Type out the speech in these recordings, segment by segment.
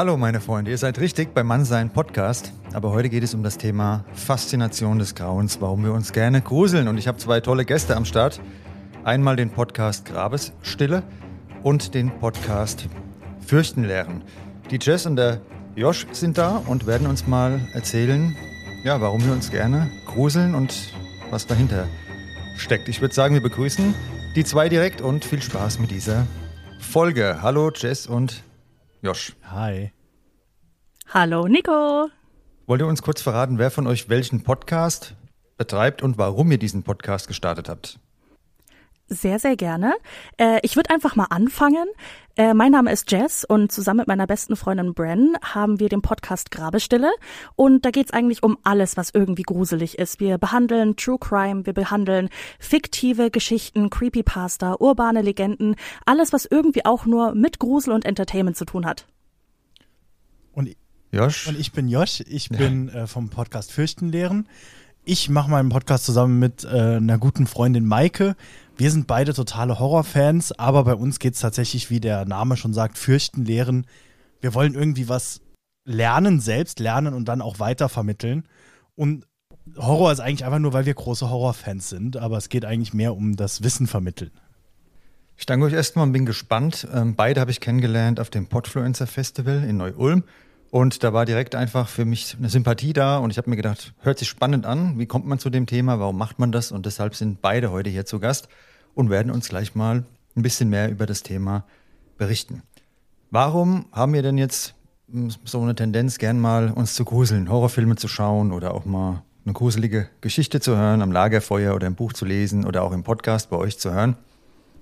Hallo meine Freunde, ihr seid richtig beim Mannsein Podcast, aber heute geht es um das Thema Faszination des Grauens, warum wir uns gerne gruseln und ich habe zwei tolle Gäste am Start. Einmal den Podcast Grabesstille und den Podcast Fürchten lernen. Die Jess und der Josh sind da und werden uns mal erzählen, ja, warum wir uns gerne gruseln und was dahinter steckt. Ich würde sagen, wir begrüßen die zwei direkt und viel Spaß mit dieser Folge. Hallo Jess und Josh. Hi. Hallo Nico. Wollt ihr uns kurz verraten, wer von euch welchen Podcast betreibt und warum ihr diesen Podcast gestartet habt? Sehr, sehr gerne. Äh, ich würde einfach mal anfangen. Äh, mein Name ist Jess und zusammen mit meiner besten Freundin Bren haben wir den Podcast Grabestille. Und da geht's eigentlich um alles, was irgendwie gruselig ist. Wir behandeln True Crime, wir behandeln fiktive Geschichten, Creepypasta, urbane Legenden, alles, was irgendwie auch nur mit Grusel und Entertainment zu tun hat. Und, Josh? und ich bin Josh, ich bin äh, vom Podcast Fürchten lehren. Ich mache meinen Podcast zusammen mit äh, einer guten Freundin Maike. Wir sind beide totale Horrorfans, aber bei uns geht es tatsächlich, wie der Name schon sagt, fürchten, lehren. Wir wollen irgendwie was lernen, selbst lernen und dann auch weitervermitteln. Und Horror ist eigentlich einfach nur, weil wir große Horrorfans sind, aber es geht eigentlich mehr um das Wissen vermitteln. Ich danke euch erstmal und bin gespannt. Ähm, beide habe ich kennengelernt auf dem Podfluencer Festival in Neu-Ulm. Und da war direkt einfach für mich eine Sympathie da und ich habe mir gedacht, hört sich spannend an, wie kommt man zu dem Thema, warum macht man das? Und deshalb sind beide heute hier zu Gast und werden uns gleich mal ein bisschen mehr über das Thema berichten. Warum haben wir denn jetzt hm, so eine Tendenz, gern mal uns zu gruseln, Horrorfilme zu schauen oder auch mal eine gruselige Geschichte zu hören, am Lagerfeuer oder im Buch zu lesen oder auch im Podcast bei euch zu hören?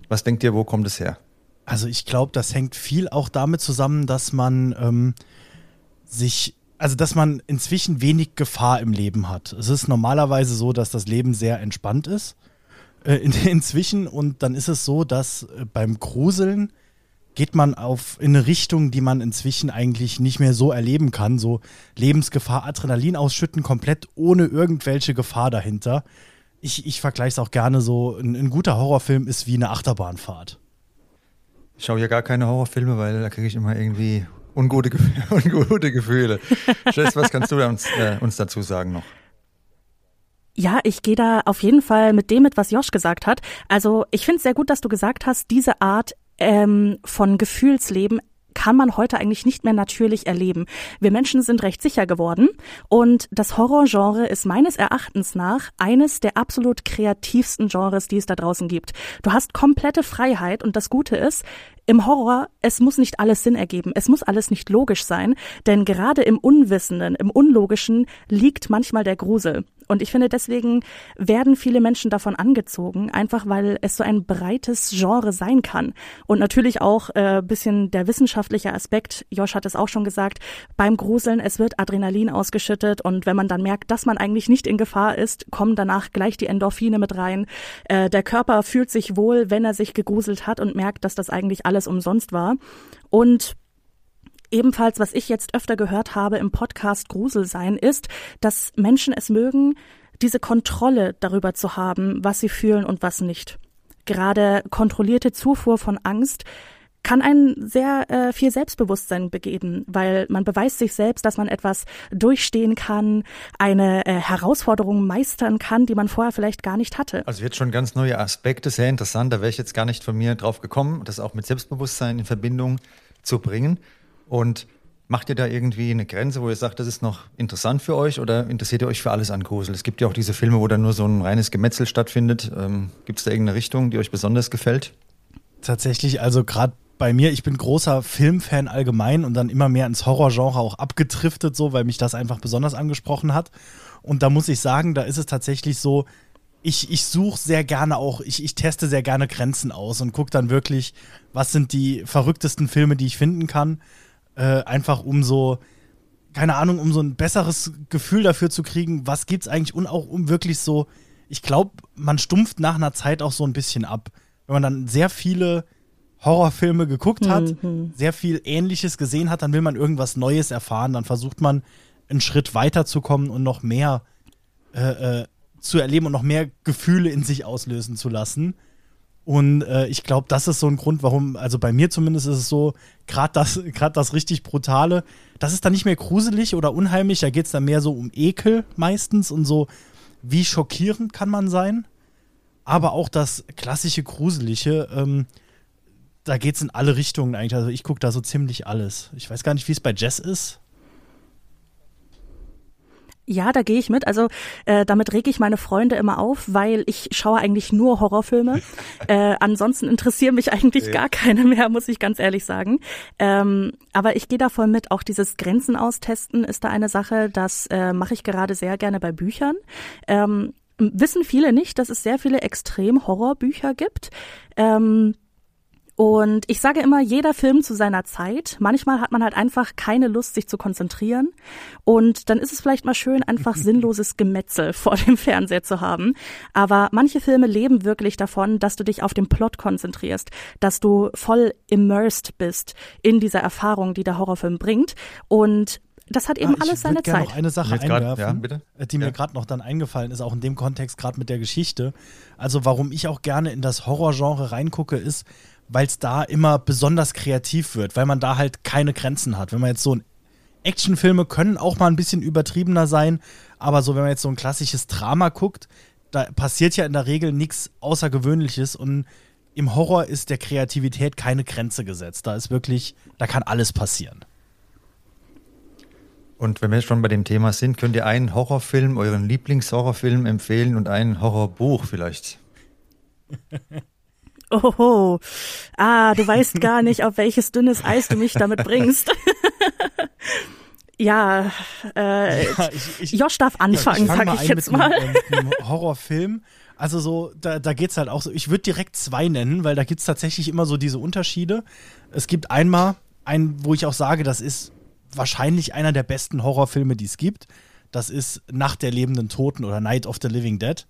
Was denkt ihr, wo kommt es her? Also ich glaube, das hängt viel auch damit zusammen, dass man ähm, sich also dass man inzwischen wenig Gefahr im Leben hat. Es ist normalerweise so, dass das Leben sehr entspannt ist äh, in, inzwischen und dann ist es so, dass äh, beim Gruseln geht man auf in eine Richtung, die man inzwischen eigentlich nicht mehr so erleben kann, so Lebensgefahr, Adrenalin ausschütten, komplett ohne irgendwelche Gefahr dahinter. Ich, ich vergleiche es auch gerne so, ein, ein guter Horrorfilm ist wie eine Achterbahnfahrt. Ich schaue ja gar keine Horrorfilme, weil da kriege ich immer irgendwie ungute, ungute Gefühle. Jess, was kannst du uns, äh, uns dazu sagen noch? Ja, ich gehe da auf jeden Fall mit dem mit, was Josh gesagt hat. Also ich finde es sehr gut, dass du gesagt hast, diese Art ähm, von Gefühlsleben kann man heute eigentlich nicht mehr natürlich erleben. Wir Menschen sind recht sicher geworden und das Horrorgenre ist meines Erachtens nach eines der absolut kreativsten Genres, die es da draußen gibt. Du hast komplette Freiheit und das Gute ist, im Horror, es muss nicht alles Sinn ergeben, es muss alles nicht logisch sein, denn gerade im Unwissenden, im Unlogischen liegt manchmal der Grusel. Und ich finde, deswegen werden viele Menschen davon angezogen, einfach weil es so ein breites Genre sein kann. Und natürlich auch äh, bisschen der wissenschaftliche Aspekt, Josh hat es auch schon gesagt, beim Gruseln, es wird Adrenalin ausgeschüttet und wenn man dann merkt, dass man eigentlich nicht in Gefahr ist, kommen danach gleich die Endorphine mit rein. Äh, der Körper fühlt sich wohl, wenn er sich gegruselt hat und merkt, dass das eigentlich alles umsonst war. Und Ebenfalls, was ich jetzt öfter gehört habe im Podcast Grusel sein, ist, dass Menschen es mögen, diese Kontrolle darüber zu haben, was sie fühlen und was nicht. Gerade kontrollierte Zufuhr von Angst kann einen sehr äh, viel Selbstbewusstsein begeben, weil man beweist sich selbst, dass man etwas durchstehen kann, eine äh, Herausforderung meistern kann, die man vorher vielleicht gar nicht hatte. Also jetzt schon ganz neue Aspekte, sehr interessant. Da wäre ich jetzt gar nicht von mir drauf gekommen, das auch mit Selbstbewusstsein in Verbindung zu bringen. Und macht ihr da irgendwie eine Grenze, wo ihr sagt, das ist noch interessant für euch oder interessiert ihr euch für alles an Grusel? Es gibt ja auch diese Filme, wo dann nur so ein reines Gemetzel stattfindet. Ähm, gibt es da irgendeine Richtung, die euch besonders gefällt? Tatsächlich, also gerade bei mir, ich bin großer Filmfan allgemein und dann immer mehr ins Horrorgenre auch abgedriftet, so, weil mich das einfach besonders angesprochen hat. Und da muss ich sagen, da ist es tatsächlich so, ich, ich suche sehr gerne auch, ich, ich teste sehr gerne Grenzen aus und gucke dann wirklich, was sind die verrücktesten Filme, die ich finden kann äh, einfach um so, keine Ahnung, um so ein besseres Gefühl dafür zu kriegen, was gibt's eigentlich und auch um wirklich so, ich glaube, man stumpft nach einer Zeit auch so ein bisschen ab. Wenn man dann sehr viele Horrorfilme geguckt hat, mhm. sehr viel Ähnliches gesehen hat, dann will man irgendwas Neues erfahren, dann versucht man einen Schritt weiterzukommen und noch mehr äh, äh, zu erleben und noch mehr Gefühle in sich auslösen zu lassen. Und äh, ich glaube, das ist so ein Grund, warum, also bei mir zumindest ist es so, gerade das, gerade das richtig Brutale, das ist dann nicht mehr gruselig oder unheimlich, da geht es dann mehr so um Ekel meistens und so, wie schockierend kann man sein. Aber auch das klassische Gruselige, ähm, da geht es in alle Richtungen eigentlich. Also ich gucke da so ziemlich alles. Ich weiß gar nicht, wie es bei Jess ist. Ja, da gehe ich mit. Also äh, damit rege ich meine Freunde immer auf, weil ich schaue eigentlich nur Horrorfilme. äh, ansonsten interessieren mich eigentlich ja. gar keine mehr, muss ich ganz ehrlich sagen. Ähm, aber ich gehe da voll mit. Auch dieses Grenzen austesten ist da eine Sache. Das äh, mache ich gerade sehr gerne bei Büchern. Ähm, wissen viele nicht, dass es sehr viele extrem Horrorbücher gibt. Ähm, und ich sage immer, jeder Film zu seiner Zeit. Manchmal hat man halt einfach keine Lust, sich zu konzentrieren. Und dann ist es vielleicht mal schön, einfach sinnloses Gemetzel vor dem Fernseher zu haben. Aber manche Filme leben wirklich davon, dass du dich auf den Plot konzentrierst, dass du voll immersed bist in dieser Erfahrung, die der Horrorfilm bringt. Und das hat eben ah, alles seine Zeit. Ich noch eine Sache einwerfen, grad, ja, die mir gerade noch dann eingefallen ist, auch in dem Kontext gerade mit der Geschichte. Also warum ich auch gerne in das Horrorgenre reingucke, ist, weil es da immer besonders kreativ wird, weil man da halt keine Grenzen hat. Wenn man jetzt so ein Actionfilme können auch mal ein bisschen übertriebener sein, aber so wenn man jetzt so ein klassisches Drama guckt, da passiert ja in der Regel nichts Außergewöhnliches und im Horror ist der Kreativität keine Grenze gesetzt. Da ist wirklich, da kann alles passieren. Und wenn wir schon bei dem Thema sind, könnt ihr einen Horrorfilm, euren Lieblingshorrorfilm empfehlen und ein Horrorbuch vielleicht? Oh, ah, du weißt gar nicht, auf welches dünnes Eis du mich damit bringst. ja, äh, ja ich, ich, Josh darf anfangen, ja, ich sag ich jetzt mal. Einem, einem Horrorfilm. Also so, da, da geht's halt auch so. Ich würde direkt zwei nennen, weil da gibt's tatsächlich immer so diese Unterschiede. Es gibt einmal einen, wo ich auch sage, das ist wahrscheinlich einer der besten Horrorfilme, die es gibt. Das ist Nacht der lebenden Toten oder Night of the Living Dead.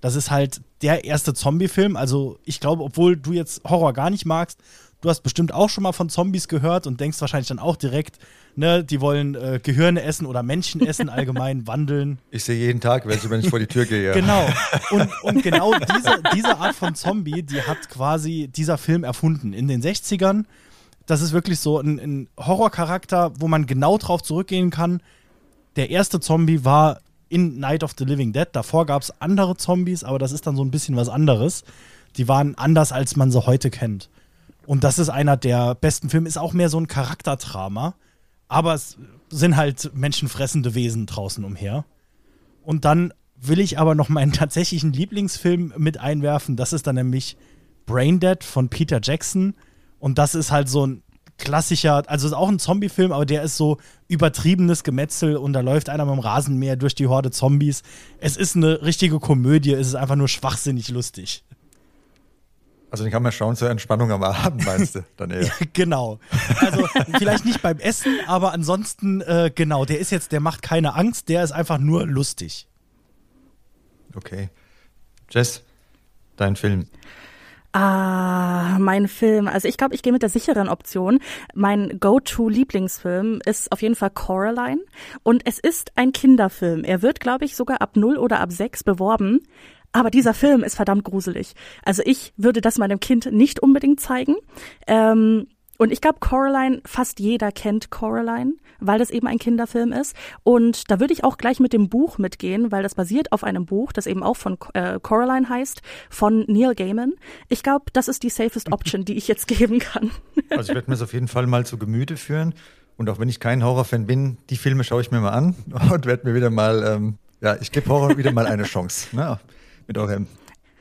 Das ist halt der erste Zombie-Film. Also ich glaube, obwohl du jetzt Horror gar nicht magst, du hast bestimmt auch schon mal von Zombies gehört und denkst wahrscheinlich dann auch direkt, ne, die wollen äh, Gehirne essen oder Menschen essen, allgemein wandeln. Ich sehe jeden Tag welche, wenn ich vor die Tür gehe. Genau. Und, und genau diese, diese Art von Zombie, die hat quasi dieser Film erfunden in den 60ern. Das ist wirklich so ein, ein Horrorcharakter, wo man genau drauf zurückgehen kann. Der erste Zombie war in Night of the Living Dead. Davor gab es andere Zombies, aber das ist dann so ein bisschen was anderes. Die waren anders, als man sie heute kennt. Und das ist einer der besten Filme, ist auch mehr so ein Charakterdrama. Aber es sind halt menschenfressende Wesen draußen umher. Und dann will ich aber noch meinen tatsächlichen Lieblingsfilm mit einwerfen. Das ist dann nämlich Braindead von Peter Jackson. Und das ist halt so ein klassischer, also ist auch ein Zombie-Film, aber der ist so übertriebenes Gemetzel und da läuft einer mit dem Rasenmäher durch die Horde Zombies. Es ist eine richtige Komödie, es ist einfach nur schwachsinnig lustig. Also den kann man schauen zur Entspannung am Abend, meinst du? Dann eher. genau. Also vielleicht nicht beim Essen, aber ansonsten, äh, genau, der ist jetzt, der macht keine Angst, der ist einfach nur lustig. Okay. Jess, dein Film. Ah, mein Film. Also ich glaube, ich gehe mit der sicheren Option. Mein Go-To-Lieblingsfilm ist auf jeden Fall Coraline. Und es ist ein Kinderfilm. Er wird, glaube ich, sogar ab 0 oder ab 6 beworben. Aber dieser Film ist verdammt gruselig. Also ich würde das meinem Kind nicht unbedingt zeigen. Ähm, und ich glaube, Coraline, fast jeder kennt Coraline, weil das eben ein Kinderfilm ist. Und da würde ich auch gleich mit dem Buch mitgehen, weil das basiert auf einem Buch, das eben auch von äh, Coraline heißt, von Neil Gaiman. Ich glaube, das ist die safest Option, die ich jetzt geben kann. Also ich werde mir das auf jeden Fall mal zu Gemüte führen. Und auch wenn ich kein Horrorfan bin, die Filme schaue ich mir mal an und werde mir wieder mal, ähm, ja, ich gebe Horror wieder mal eine Chance. Ne? Mit eurem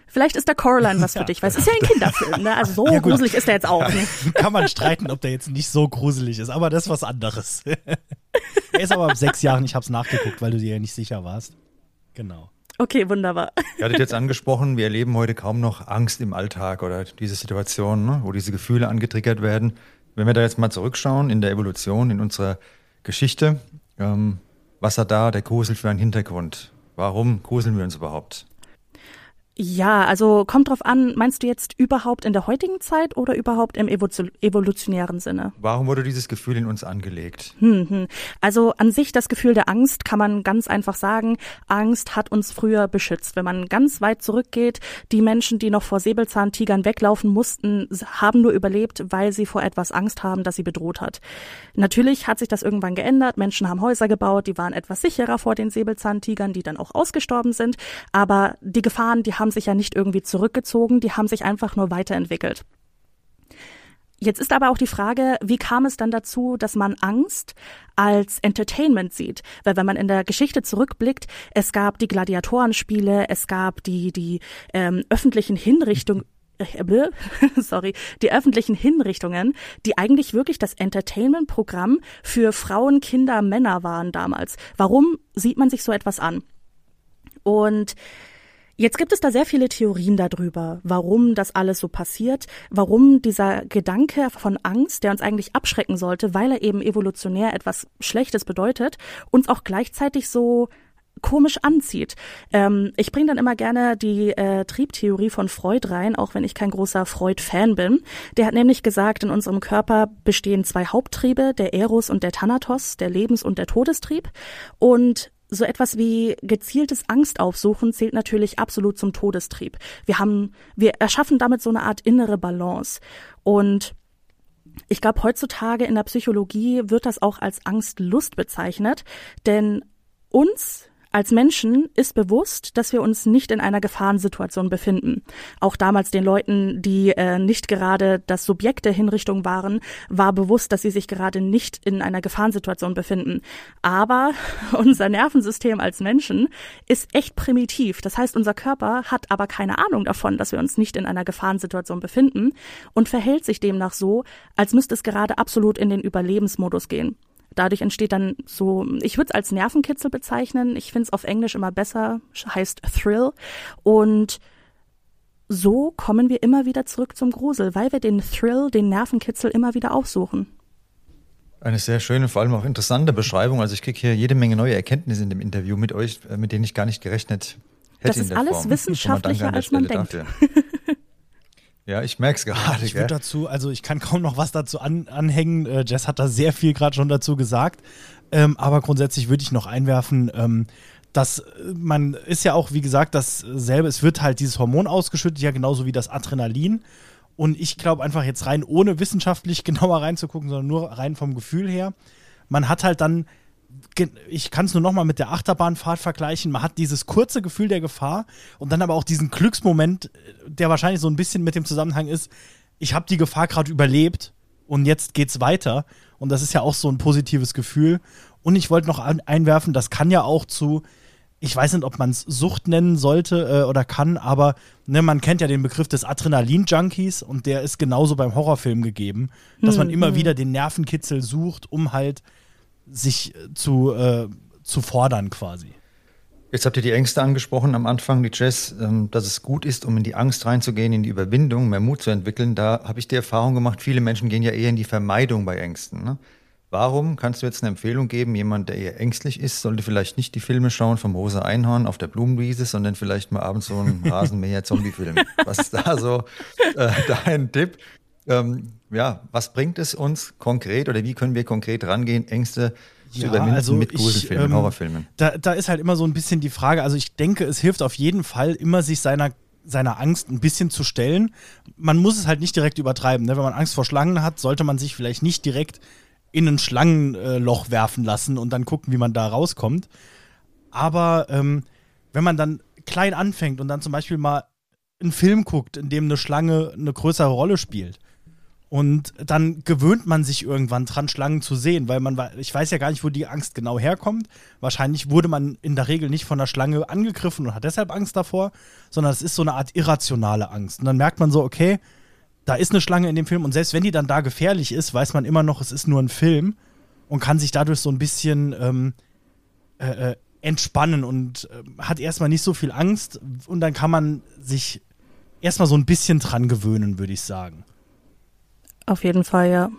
Vielleicht ist der Coraline was für dich, weil es ist ja ein Kinderfilm, ne? Also so ja, gruselig ist der jetzt auch nicht. Kann man streiten, ob der jetzt nicht so gruselig ist, aber das ist was anderes. er ist aber ab sechs Jahren, ich habe es nachgeguckt, weil du dir ja nicht sicher warst. Genau. Okay, wunderbar. Ihr hattet jetzt angesprochen, wir erleben heute kaum noch Angst im Alltag oder diese Situation, ne, wo diese Gefühle angetriggert werden. Wenn wir da jetzt mal zurückschauen in der Evolution, in unserer Geschichte, ähm, was hat da der Grusel für einen Hintergrund? Warum gruseln wir uns überhaupt? Ja, also kommt drauf an, meinst du jetzt überhaupt in der heutigen Zeit oder überhaupt im evolutionären Sinne? Warum wurde dieses Gefühl in uns angelegt? Hm, hm. Also an sich das Gefühl der Angst kann man ganz einfach sagen, Angst hat uns früher beschützt. Wenn man ganz weit zurückgeht, die Menschen, die noch vor Säbelzahntigern weglaufen mussten, haben nur überlebt, weil sie vor etwas Angst haben, das sie bedroht hat. Natürlich hat sich das irgendwann geändert. Menschen haben Häuser gebaut, die waren etwas sicherer vor den Säbelzahntigern, die dann auch ausgestorben sind. Aber die Gefahren, die haben haben sich ja nicht irgendwie zurückgezogen, die haben sich einfach nur weiterentwickelt. Jetzt ist aber auch die Frage, wie kam es dann dazu, dass man Angst als Entertainment sieht? Weil wenn man in der Geschichte zurückblickt, es gab die Gladiatorenspiele, es gab die die ähm, öffentlichen Hinrichtungen äh, sorry, die öffentlichen Hinrichtungen, die eigentlich wirklich das Entertainment-Programm für Frauen, Kinder, Männer waren damals. Warum sieht man sich so etwas an? Und Jetzt gibt es da sehr viele Theorien darüber, warum das alles so passiert, warum dieser Gedanke von Angst, der uns eigentlich abschrecken sollte, weil er eben evolutionär etwas Schlechtes bedeutet, uns auch gleichzeitig so komisch anzieht. Ähm, ich bringe dann immer gerne die äh, Triebtheorie von Freud rein, auch wenn ich kein großer Freud-Fan bin. Der hat nämlich gesagt, in unserem Körper bestehen zwei Haupttriebe, der Eros und der Thanatos, der Lebens- und der Todestrieb. Und so etwas wie gezieltes Angstaufsuchen zählt natürlich absolut zum Todestrieb. Wir haben, wir erschaffen damit so eine Art innere Balance. Und ich glaube, heutzutage in der Psychologie wird das auch als Angstlust bezeichnet, denn uns als Menschen ist bewusst, dass wir uns nicht in einer Gefahrensituation befinden. Auch damals den Leuten, die äh, nicht gerade das Subjekt der Hinrichtung waren, war bewusst, dass sie sich gerade nicht in einer Gefahrensituation befinden. Aber unser Nervensystem als Menschen ist echt primitiv. Das heißt, unser Körper hat aber keine Ahnung davon, dass wir uns nicht in einer Gefahrensituation befinden und verhält sich demnach so, als müsste es gerade absolut in den Überlebensmodus gehen dadurch entsteht dann so, ich würde es als Nervenkitzel bezeichnen. Ich finde es auf Englisch immer besser, heißt Thrill. Und so kommen wir immer wieder zurück zum Grusel, weil wir den Thrill, den Nervenkitzel immer wieder aufsuchen. Eine sehr schöne, vor allem auch interessante Beschreibung. Also ich kriege hier jede Menge neue Erkenntnisse in dem Interview mit euch, äh, mit denen ich gar nicht gerechnet hätte. Das ist alles Form. wissenschaftlicher, als man denkt. Ja, ich merke es gerade. Ich würde dazu, also ich kann kaum noch was dazu an, anhängen. Äh, Jess hat da sehr viel gerade schon dazu gesagt. Ähm, aber grundsätzlich würde ich noch einwerfen, ähm, dass äh, man ist ja auch, wie gesagt, dasselbe, es wird halt dieses Hormon ausgeschüttet, ja genauso wie das Adrenalin. Und ich glaube einfach jetzt rein, ohne wissenschaftlich genauer reinzugucken, sondern nur rein vom Gefühl her, man hat halt dann ich kann es nur noch mal mit der Achterbahnfahrt vergleichen. Man hat dieses kurze Gefühl der Gefahr und dann aber auch diesen Glücksmoment, der wahrscheinlich so ein bisschen mit dem Zusammenhang ist, ich habe die Gefahr gerade überlebt und jetzt geht's weiter. Und das ist ja auch so ein positives Gefühl. Und ich wollte noch einwerfen, das kann ja auch zu, ich weiß nicht, ob man es Sucht nennen sollte äh, oder kann, aber ne, man kennt ja den Begriff des Adrenalin-Junkies und der ist genauso beim Horrorfilm gegeben, dass man immer mhm. wieder den Nervenkitzel sucht, um halt sich äh, zu, äh, zu fordern quasi. Jetzt habt ihr die Ängste angesprochen am Anfang, die Jess, ähm, dass es gut ist, um in die Angst reinzugehen, in die Überwindung, mehr Mut zu entwickeln. Da habe ich die Erfahrung gemacht, viele Menschen gehen ja eher in die Vermeidung bei Ängsten. Ne? Warum kannst du jetzt eine Empfehlung geben? Jemand, der eher ängstlich ist, sollte vielleicht nicht die Filme schauen vom Rosa Einhorn auf der Blumenwiese, sondern vielleicht mal abends so einen Rasenmäher-Zombie-Film. Was ist da so äh, dein Tipp? Ähm, ja, was bringt es uns konkret oder wie können wir konkret rangehen, Ängste zu ja, überwinden also mit Gruselfilmen, ähm, Horrorfilmen? Da, da ist halt immer so ein bisschen die Frage, also ich denke, es hilft auf jeden Fall, immer sich seiner seiner Angst ein bisschen zu stellen. Man muss es halt nicht direkt übertreiben. Ne? Wenn man Angst vor Schlangen hat, sollte man sich vielleicht nicht direkt in ein Schlangenloch werfen lassen und dann gucken, wie man da rauskommt. Aber ähm, wenn man dann klein anfängt und dann zum Beispiel mal einen Film guckt, in dem eine Schlange eine größere Rolle spielt, und dann gewöhnt man sich irgendwann dran, Schlangen zu sehen, weil man, ich weiß ja gar nicht, wo die Angst genau herkommt. Wahrscheinlich wurde man in der Regel nicht von der Schlange angegriffen und hat deshalb Angst davor, sondern es ist so eine Art irrationale Angst. Und dann merkt man so, okay, da ist eine Schlange in dem Film und selbst wenn die dann da gefährlich ist, weiß man immer noch, es ist nur ein Film und kann sich dadurch so ein bisschen ähm, äh, äh entspannen und äh, hat erstmal nicht so viel Angst und dann kann man sich erstmal so ein bisschen dran gewöhnen, würde ich sagen. Auf jeden Fall, ja.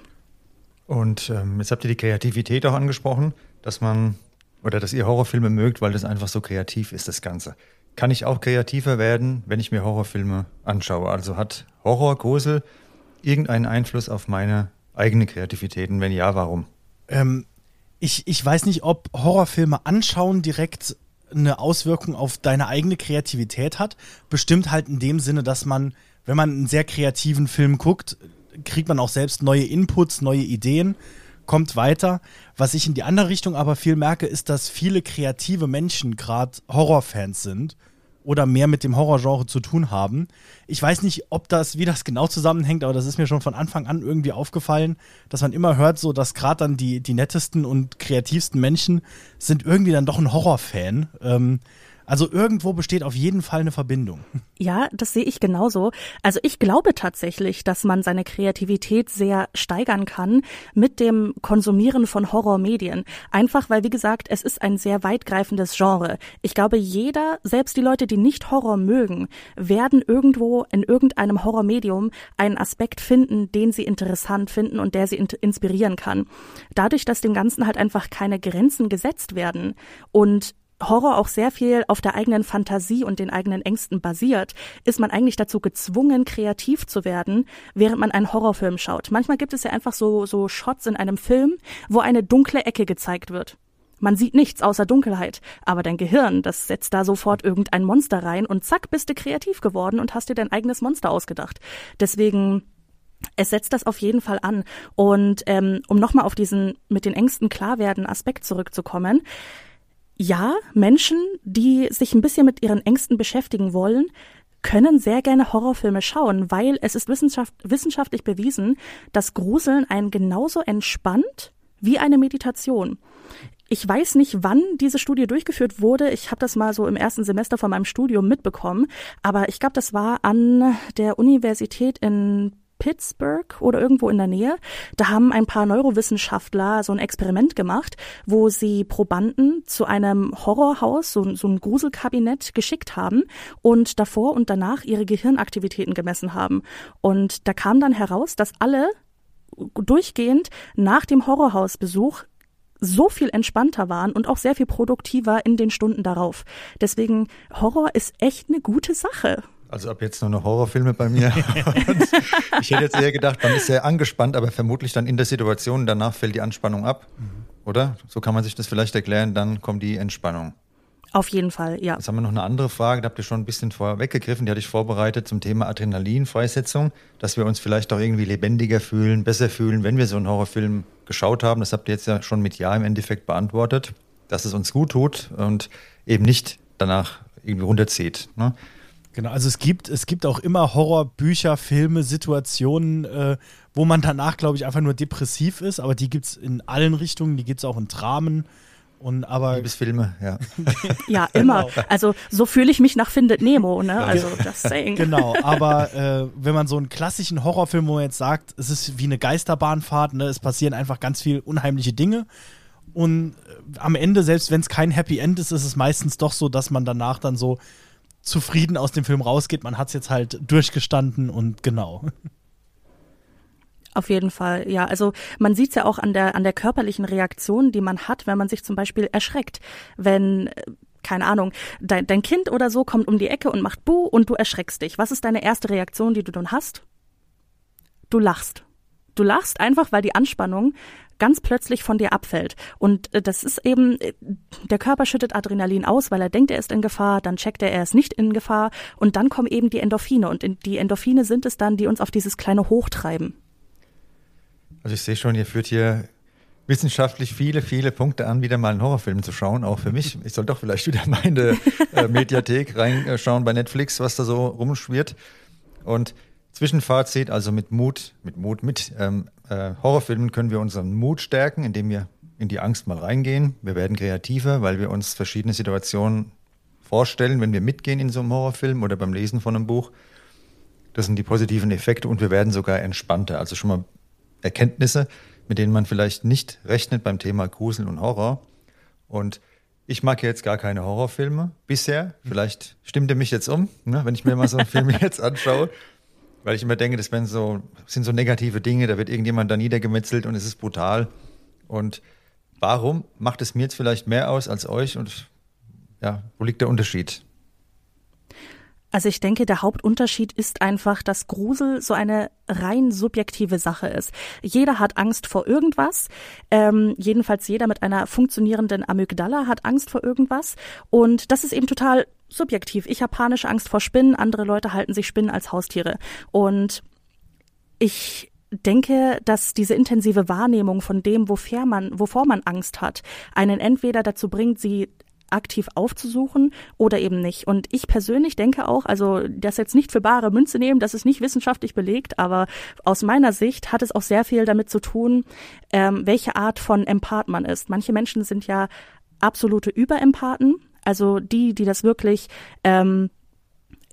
Und ähm, jetzt habt ihr die Kreativität auch angesprochen, dass man oder dass ihr Horrorfilme mögt, weil das einfach so kreativ ist, das Ganze. kann ich auch kreativer werden, wenn ich mir Horrorfilme anschaue? Also hat Horror, Grusel irgendeinen Einfluss auf meine eigene Kreativität? Und wenn ja, warum? Ähm, ich, ich weiß nicht, ob Horrorfilme anschauen direkt eine Auswirkung auf deine eigene Kreativität hat. Bestimmt halt in dem Sinne, dass man, wenn man einen sehr kreativen Film guckt, kriegt man auch selbst neue Inputs, neue Ideen, kommt weiter. Was ich in die andere Richtung aber viel merke, ist, dass viele kreative Menschen gerade Horrorfans sind oder mehr mit dem Horrorgenre zu tun haben. Ich weiß nicht, ob das, wie das genau zusammenhängt, aber das ist mir schon von Anfang an irgendwie aufgefallen, dass man immer hört, so dass gerade dann die, die nettesten und kreativsten Menschen sind irgendwie dann doch ein Horrorfan. Ähm, also irgendwo besteht auf jeden Fall eine Verbindung. Ja, das sehe ich genauso. Also ich glaube tatsächlich, dass man seine Kreativität sehr steigern kann mit dem Konsumieren von Horrormedien. Einfach weil, wie gesagt, es ist ein sehr weitgreifendes Genre. Ich glaube, jeder, selbst die Leute, die nicht Horror mögen, werden irgendwo in irgendeinem Horrormedium einen Aspekt finden, den sie interessant finden und der sie inspirieren kann. Dadurch, dass dem Ganzen halt einfach keine Grenzen gesetzt werden und Horror auch sehr viel auf der eigenen Fantasie und den eigenen Ängsten basiert, ist man eigentlich dazu gezwungen, kreativ zu werden, während man einen Horrorfilm schaut. Manchmal gibt es ja einfach so, so Shots in einem Film, wo eine dunkle Ecke gezeigt wird. Man sieht nichts außer Dunkelheit, aber dein Gehirn, das setzt da sofort irgendein Monster rein und zack, bist du kreativ geworden und hast dir dein eigenes Monster ausgedacht. Deswegen es setzt das auf jeden Fall an. Und ähm, um nochmal auf diesen mit den Ängsten klar werden Aspekt zurückzukommen, ja, Menschen, die sich ein bisschen mit ihren Ängsten beschäftigen wollen, können sehr gerne Horrorfilme schauen, weil es ist wissenschaft, wissenschaftlich bewiesen, dass Gruseln einen genauso entspannt wie eine Meditation. Ich weiß nicht, wann diese Studie durchgeführt wurde. Ich habe das mal so im ersten Semester von meinem Studium mitbekommen, aber ich glaube, das war an der Universität in Pittsburgh oder irgendwo in der Nähe. Da haben ein paar Neurowissenschaftler so ein Experiment gemacht, wo sie Probanden zu einem Horrorhaus, so, so ein Gruselkabinett geschickt haben und davor und danach ihre Gehirnaktivitäten gemessen haben. Und da kam dann heraus, dass alle durchgehend nach dem Horrorhausbesuch so viel entspannter waren und auch sehr viel produktiver in den Stunden darauf. Deswegen Horror ist echt eine gute Sache. Also ab jetzt nur noch Horrorfilme bei mir. ich hätte jetzt eher gedacht, man ist sehr angespannt, aber vermutlich dann in der Situation, danach fällt die Anspannung ab, mhm. oder? So kann man sich das vielleicht erklären, dann kommt die Entspannung. Auf jeden Fall, ja. Jetzt haben wir noch eine andere Frage, da habt ihr schon ein bisschen vorher weggegriffen, die hatte ich vorbereitet zum Thema Adrenalinfreisetzung, dass wir uns vielleicht auch irgendwie lebendiger fühlen, besser fühlen, wenn wir so einen Horrorfilm geschaut haben. Das habt ihr jetzt ja schon mit Ja im Endeffekt beantwortet, dass es uns gut tut und eben nicht danach irgendwie runterzieht. Ne? Genau, also es gibt, es gibt auch immer Horrorbücher, Filme, Situationen, äh, wo man danach, glaube ich, einfach nur depressiv ist, aber die gibt es in allen Richtungen, die gibt es auch in Dramen. Und aber Liebesfilme, ja. ja, immer. Genau. Also so fühle ich mich nach Findet Nemo, ne? Also das saying. Genau, aber äh, wenn man so einen klassischen Horrorfilm, wo man jetzt sagt, es ist wie eine Geisterbahnfahrt, ne? es passieren einfach ganz viel unheimliche Dinge. Und äh, am Ende, selbst wenn es kein Happy End ist, ist es meistens doch so, dass man danach dann so zufrieden aus dem Film rausgeht. Man hat es jetzt halt durchgestanden und genau. Auf jeden Fall, ja. Also man sieht es ja auch an der, an der körperlichen Reaktion, die man hat, wenn man sich zum Beispiel erschreckt. Wenn, äh, keine Ahnung, dein, dein Kind oder so kommt um die Ecke und macht Buh und du erschreckst dich. Was ist deine erste Reaktion, die du dann hast? Du lachst. Du lachst einfach, weil die Anspannung ganz plötzlich von dir abfällt. Und äh, das ist eben, äh, der Körper schüttet Adrenalin aus, weil er denkt, er ist in Gefahr, dann checkt er, er ist nicht in Gefahr und dann kommen eben die Endorphine und die Endorphine sind es dann, die uns auf dieses kleine Hoch treiben. Also ich sehe schon, ihr führt hier wissenschaftlich viele, viele Punkte an, wieder mal einen Horrorfilm zu schauen, auch für mich. Ich soll doch vielleicht wieder meine äh, Mediathek reinschauen bei Netflix, was da so rumschwirrt. Und Zwischenfazit, also mit Mut, mit Mut, mit ähm, äh, Horrorfilmen können wir unseren Mut stärken, indem wir in die Angst mal reingehen. Wir werden kreativer, weil wir uns verschiedene Situationen vorstellen, wenn wir mitgehen in so einem Horrorfilm oder beim Lesen von einem Buch. Das sind die positiven Effekte und wir werden sogar entspannter. Also schon mal Erkenntnisse, mit denen man vielleicht nicht rechnet beim Thema Grusel und Horror. Und ich mag jetzt gar keine Horrorfilme bisher. Vielleicht stimmt er mich jetzt um, ne, wenn ich mir mal so einen Film jetzt anschaue. Weil ich immer denke, das werden so, sind so negative Dinge, da wird irgendjemand da niedergemetzelt und es ist brutal. Und warum macht es mir jetzt vielleicht mehr aus als euch? Und ja, wo liegt der Unterschied? Also ich denke, der Hauptunterschied ist einfach, dass Grusel so eine rein subjektive Sache ist. Jeder hat Angst vor irgendwas. Ähm, jedenfalls jeder mit einer funktionierenden Amygdala hat Angst vor irgendwas. Und das ist eben total subjektiv. Ich habe panische Angst vor Spinnen, andere Leute halten sich Spinnen als Haustiere. Und ich denke, dass diese intensive Wahrnehmung von dem, wofür man, wovor man Angst hat, einen entweder dazu bringt, sie aktiv aufzusuchen oder eben nicht. Und ich persönlich denke auch, also das jetzt nicht für bare Münze nehmen, das ist nicht wissenschaftlich belegt, aber aus meiner Sicht hat es auch sehr viel damit zu tun, ähm, welche Art von Empath man ist. Manche Menschen sind ja absolute Überempathen, also die, die das wirklich ähm,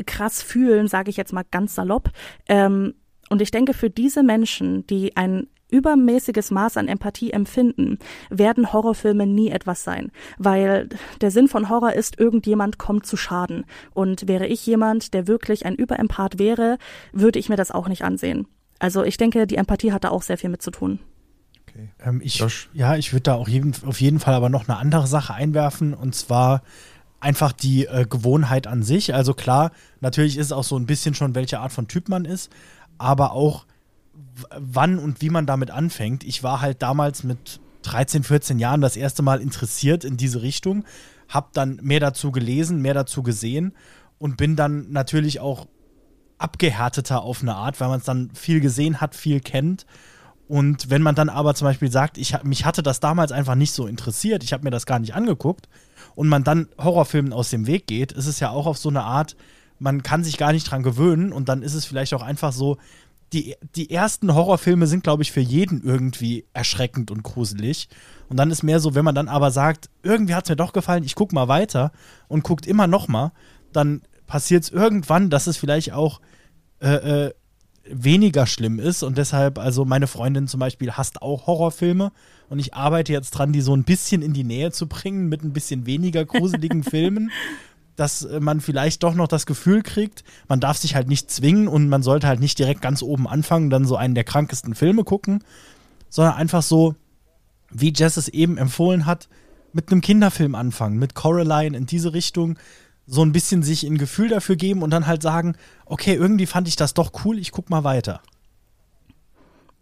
krass fühlen, sage ich jetzt mal ganz salopp. Ähm, und ich denke, für diese Menschen, die ein übermäßiges Maß an Empathie empfinden, werden Horrorfilme nie etwas sein, weil der Sinn von Horror ist, irgendjemand kommt zu Schaden. Und wäre ich jemand, der wirklich ein Überempath wäre, würde ich mir das auch nicht ansehen. Also ich denke, die Empathie hat da auch sehr viel mit zu tun. Okay. Ähm, ich, ja, ich würde da auch jeden, auf jeden Fall aber noch eine andere Sache einwerfen und zwar einfach die äh, Gewohnheit an sich. Also klar, natürlich ist es auch so ein bisschen schon, welche Art von Typ man ist, aber auch wann und wie man damit anfängt. Ich war halt damals mit 13, 14 Jahren das erste Mal interessiert in diese Richtung, habe dann mehr dazu gelesen, mehr dazu gesehen und bin dann natürlich auch abgehärteter auf eine Art, weil man es dann viel gesehen hat, viel kennt. Und wenn man dann aber zum Beispiel sagt, ich, mich hatte das damals einfach nicht so interessiert, ich habe mir das gar nicht angeguckt, und man dann Horrorfilmen aus dem Weg geht, ist es ja auch auf so eine Art, man kann sich gar nicht dran gewöhnen und dann ist es vielleicht auch einfach so, die, die ersten Horrorfilme sind, glaube ich, für jeden irgendwie erschreckend und gruselig. Und dann ist mehr so, wenn man dann aber sagt, irgendwie hat es mir doch gefallen, ich gucke mal weiter und guckt immer noch mal, dann passiert es irgendwann, dass es vielleicht auch äh, äh, weniger schlimm ist. Und deshalb, also meine Freundin zum Beispiel hasst auch Horrorfilme. Und ich arbeite jetzt dran, die so ein bisschen in die Nähe zu bringen mit ein bisschen weniger gruseligen Filmen dass äh, man vielleicht doch noch das Gefühl kriegt, man darf sich halt nicht zwingen und man sollte halt nicht direkt ganz oben anfangen, dann so einen der krankesten Filme gucken, sondern einfach so, wie Jess es eben empfohlen hat, mit einem Kinderfilm anfangen, mit Coraline in diese Richtung, so ein bisschen sich ein Gefühl dafür geben und dann halt sagen, okay, irgendwie fand ich das doch cool, ich guck mal weiter.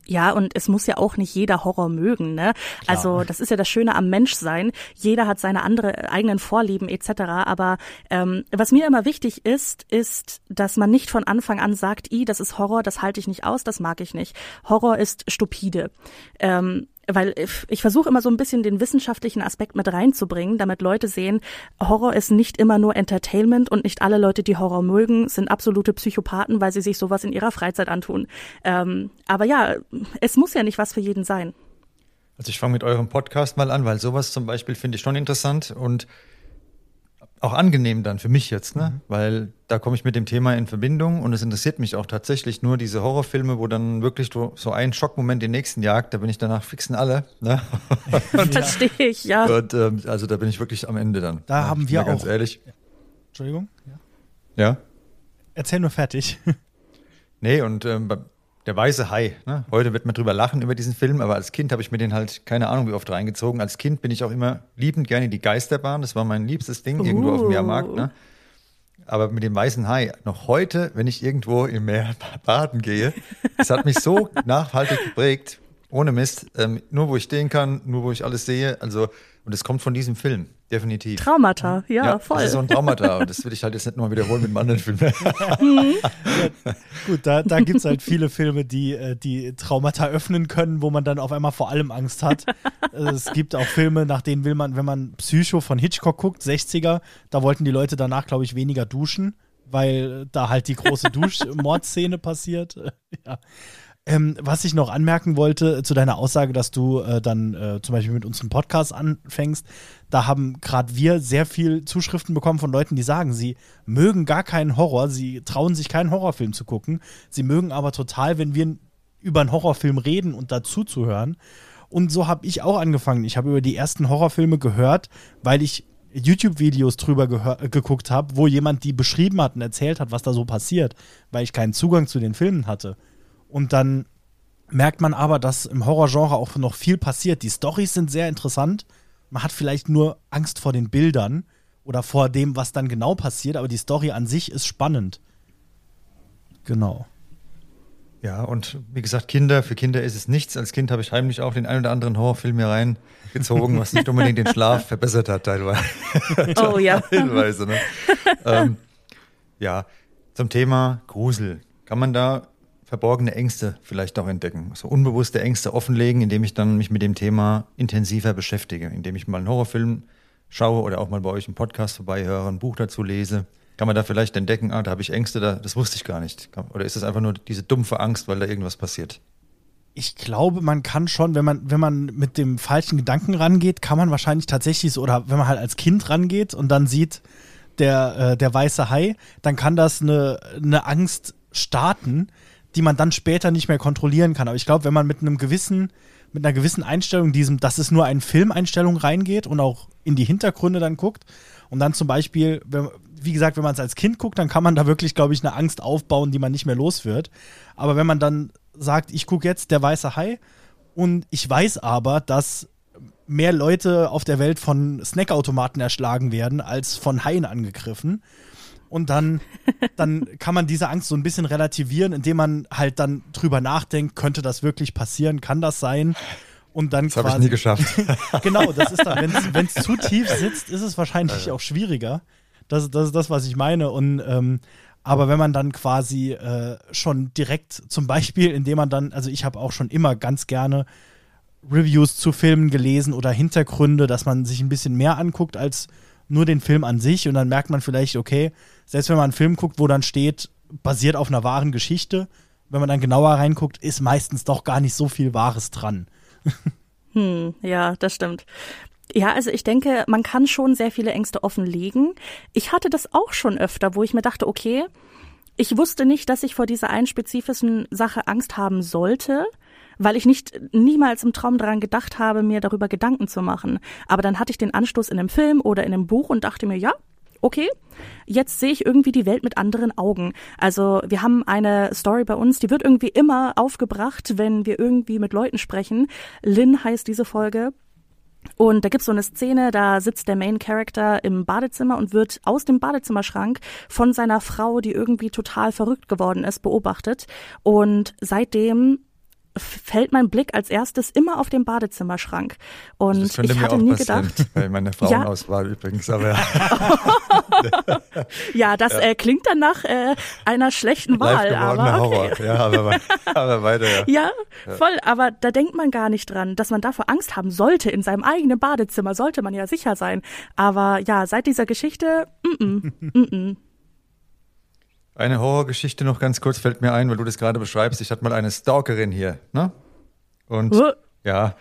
Ja, und es muss ja auch nicht jeder Horror mögen, ne? Klar. Also das ist ja das Schöne am Menschsein. Jeder hat seine andere eigenen Vorlieben etc. Aber ähm, was mir immer wichtig ist, ist, dass man nicht von Anfang an sagt, i, das ist Horror, das halte ich nicht aus, das mag ich nicht. Horror ist stupide. Ähm, weil ich versuche immer so ein bisschen den wissenschaftlichen Aspekt mit reinzubringen, damit Leute sehen, Horror ist nicht immer nur Entertainment und nicht alle Leute, die Horror mögen, sind absolute Psychopathen, weil sie sich sowas in ihrer Freizeit antun. Ähm, aber ja, es muss ja nicht was für jeden sein. Also ich fange mit eurem Podcast mal an, weil sowas zum Beispiel finde ich schon interessant und auch angenehm dann für mich jetzt, ne? Mhm. Weil da komme ich mit dem Thema in Verbindung und es interessiert mich auch tatsächlich nur diese Horrorfilme, wo dann wirklich so ein Schockmoment den nächsten jagt, da bin ich danach fixen alle. Ne? Verstehe ich, ja. Und, ähm, also da bin ich wirklich am Ende dann. Da ja, haben wir auch. Ganz ehrlich. Entschuldigung. Ja. ja. Erzähl nur fertig. nee, und ähm, der weiße Hai. Ne? Heute wird man drüber lachen über diesen Film, aber als Kind habe ich mir den halt keine Ahnung wie oft reingezogen. Als Kind bin ich auch immer liebend gerne die Geisterbahn. Das war mein liebstes Ding uh. irgendwo auf dem Meermarkt. Ne? Aber mit dem weißen Hai, noch heute, wenn ich irgendwo im Meer baden gehe, das hat mich so nachhaltig geprägt. Ohne Mist. Ähm, nur wo ich stehen kann, nur wo ich alles sehe. Also, und es kommt von diesem Film. Definitiv. Traumata, ja, ja voll. Das ist so ein Traumata und das will ich halt jetzt nicht nochmal wiederholen mit einem anderen Film. ja, gut, da, da gibt es halt viele Filme, die äh, die Traumata öffnen können, wo man dann auf einmal vor allem Angst hat. es gibt auch Filme, nach denen will man, wenn man Psycho von Hitchcock guckt, 60er, da wollten die Leute danach, glaube ich, weniger duschen, weil da halt die große Duschmordszene passiert. ja. Ähm, was ich noch anmerken wollte zu deiner Aussage, dass du äh, dann äh, zum Beispiel mit uns einen Podcast anfängst, da haben gerade wir sehr viel Zuschriften bekommen von Leuten, die sagen, sie mögen gar keinen Horror, sie trauen sich keinen Horrorfilm zu gucken, sie mögen aber total, wenn wir über einen Horrorfilm reden und dazu zu hören. Und so habe ich auch angefangen. Ich habe über die ersten Horrorfilme gehört, weil ich YouTube-Videos drüber geguckt habe, wo jemand die beschrieben hat und erzählt hat, was da so passiert, weil ich keinen Zugang zu den Filmen hatte. Und dann merkt man aber, dass im Horrorgenre auch noch viel passiert. Die Storys sind sehr interessant. Man hat vielleicht nur Angst vor den Bildern. oder vor dem, was dann genau passiert, aber die Story an sich ist spannend. Genau. Ja, und wie gesagt, Kinder, für Kinder ist es nichts. Als Kind habe ich heimlich auch den einen oder anderen Horrorfilm hier reingezogen, was nicht unbedingt den Schlaf verbessert hat, teilweise. Oh ja. teilweise ne? ähm, ja, zum Thema Grusel. Kann man da verborgene Ängste vielleicht auch entdecken? So unbewusste Ängste offenlegen, indem ich dann mich mit dem Thema intensiver beschäftige, indem ich mal einen Horrorfilm schaue oder auch mal bei euch einen Podcast vorbeihöre, ein Buch dazu lese. Kann man da vielleicht entdecken, ah, da habe ich Ängste, da, das wusste ich gar nicht. Oder ist es einfach nur diese dumpfe Angst, weil da irgendwas passiert? Ich glaube, man kann schon, wenn man, wenn man mit dem falschen Gedanken rangeht, kann man wahrscheinlich tatsächlich so, oder wenn man halt als Kind rangeht und dann sieht, der, äh, der weiße Hai, dann kann das eine, eine Angst starten, die man dann später nicht mehr kontrollieren kann. Aber ich glaube, wenn man mit einem gewissen, mit einer gewissen Einstellung, diesem, dass es nur eine Filmeinstellung reingeht und auch in die Hintergründe dann guckt und dann zum Beispiel, wie gesagt, wenn man es als Kind guckt, dann kann man da wirklich, glaube ich, eine Angst aufbauen, die man nicht mehr los wird. Aber wenn man dann sagt, ich gucke jetzt der weiße Hai und ich weiß aber, dass mehr Leute auf der Welt von Snackautomaten erschlagen werden als von Haien angegriffen. Und dann, dann kann man diese Angst so ein bisschen relativieren, indem man halt dann drüber nachdenkt, könnte das wirklich passieren, kann das sein? Und dann das habe ich nie geschafft. genau, das ist dann, wenn es zu tief sitzt, ist es wahrscheinlich auch schwieriger. Das, das ist das, was ich meine. Und ähm, aber wenn man dann quasi äh, schon direkt zum Beispiel, indem man dann, also ich habe auch schon immer ganz gerne Reviews zu Filmen gelesen oder Hintergründe, dass man sich ein bisschen mehr anguckt als nur den Film an sich und dann merkt man vielleicht, okay, selbst wenn man einen Film guckt, wo dann steht, basiert auf einer wahren Geschichte, wenn man dann genauer reinguckt, ist meistens doch gar nicht so viel Wahres dran. hm, ja, das stimmt. Ja, also ich denke, man kann schon sehr viele Ängste offenlegen. Ich hatte das auch schon öfter, wo ich mir dachte, okay, ich wusste nicht, dass ich vor dieser einen spezifischen Sache Angst haben sollte, weil ich nicht niemals im Traum daran gedacht habe, mir darüber Gedanken zu machen. Aber dann hatte ich den Anstoß in einem Film oder in einem Buch und dachte mir, ja, okay, jetzt sehe ich irgendwie die Welt mit anderen Augen. Also wir haben eine Story bei uns, die wird irgendwie immer aufgebracht, wenn wir irgendwie mit Leuten sprechen. Lynn heißt diese Folge. Und da gibt's so eine Szene, da sitzt der Main Character im Badezimmer und wird aus dem Badezimmerschrank von seiner Frau, die irgendwie total verrückt geworden ist, beobachtet. Und seitdem fällt mein Blick als erstes immer auf den Badezimmerschrank. Und das könnte ich mir hatte auch nie gedacht. Bei meiner Frauenauswahl ja. übrigens, aber ja, das Äh, klingt dann nach äh, einer schlechten Wahl, aber okay. Horror. Ja, aber, aber weiter, ja. ja. Ja, voll, aber da denkt man gar nicht dran, dass man davor Angst haben sollte in seinem eigenen Badezimmer, sollte man ja sicher sein. Aber ja, seit dieser Geschichte, mm -mm, mm -mm. Eine Horrorgeschichte noch ganz kurz fällt mir ein, weil du das gerade beschreibst. Ich hatte mal eine Stalkerin hier, ne? Und Uh. ja,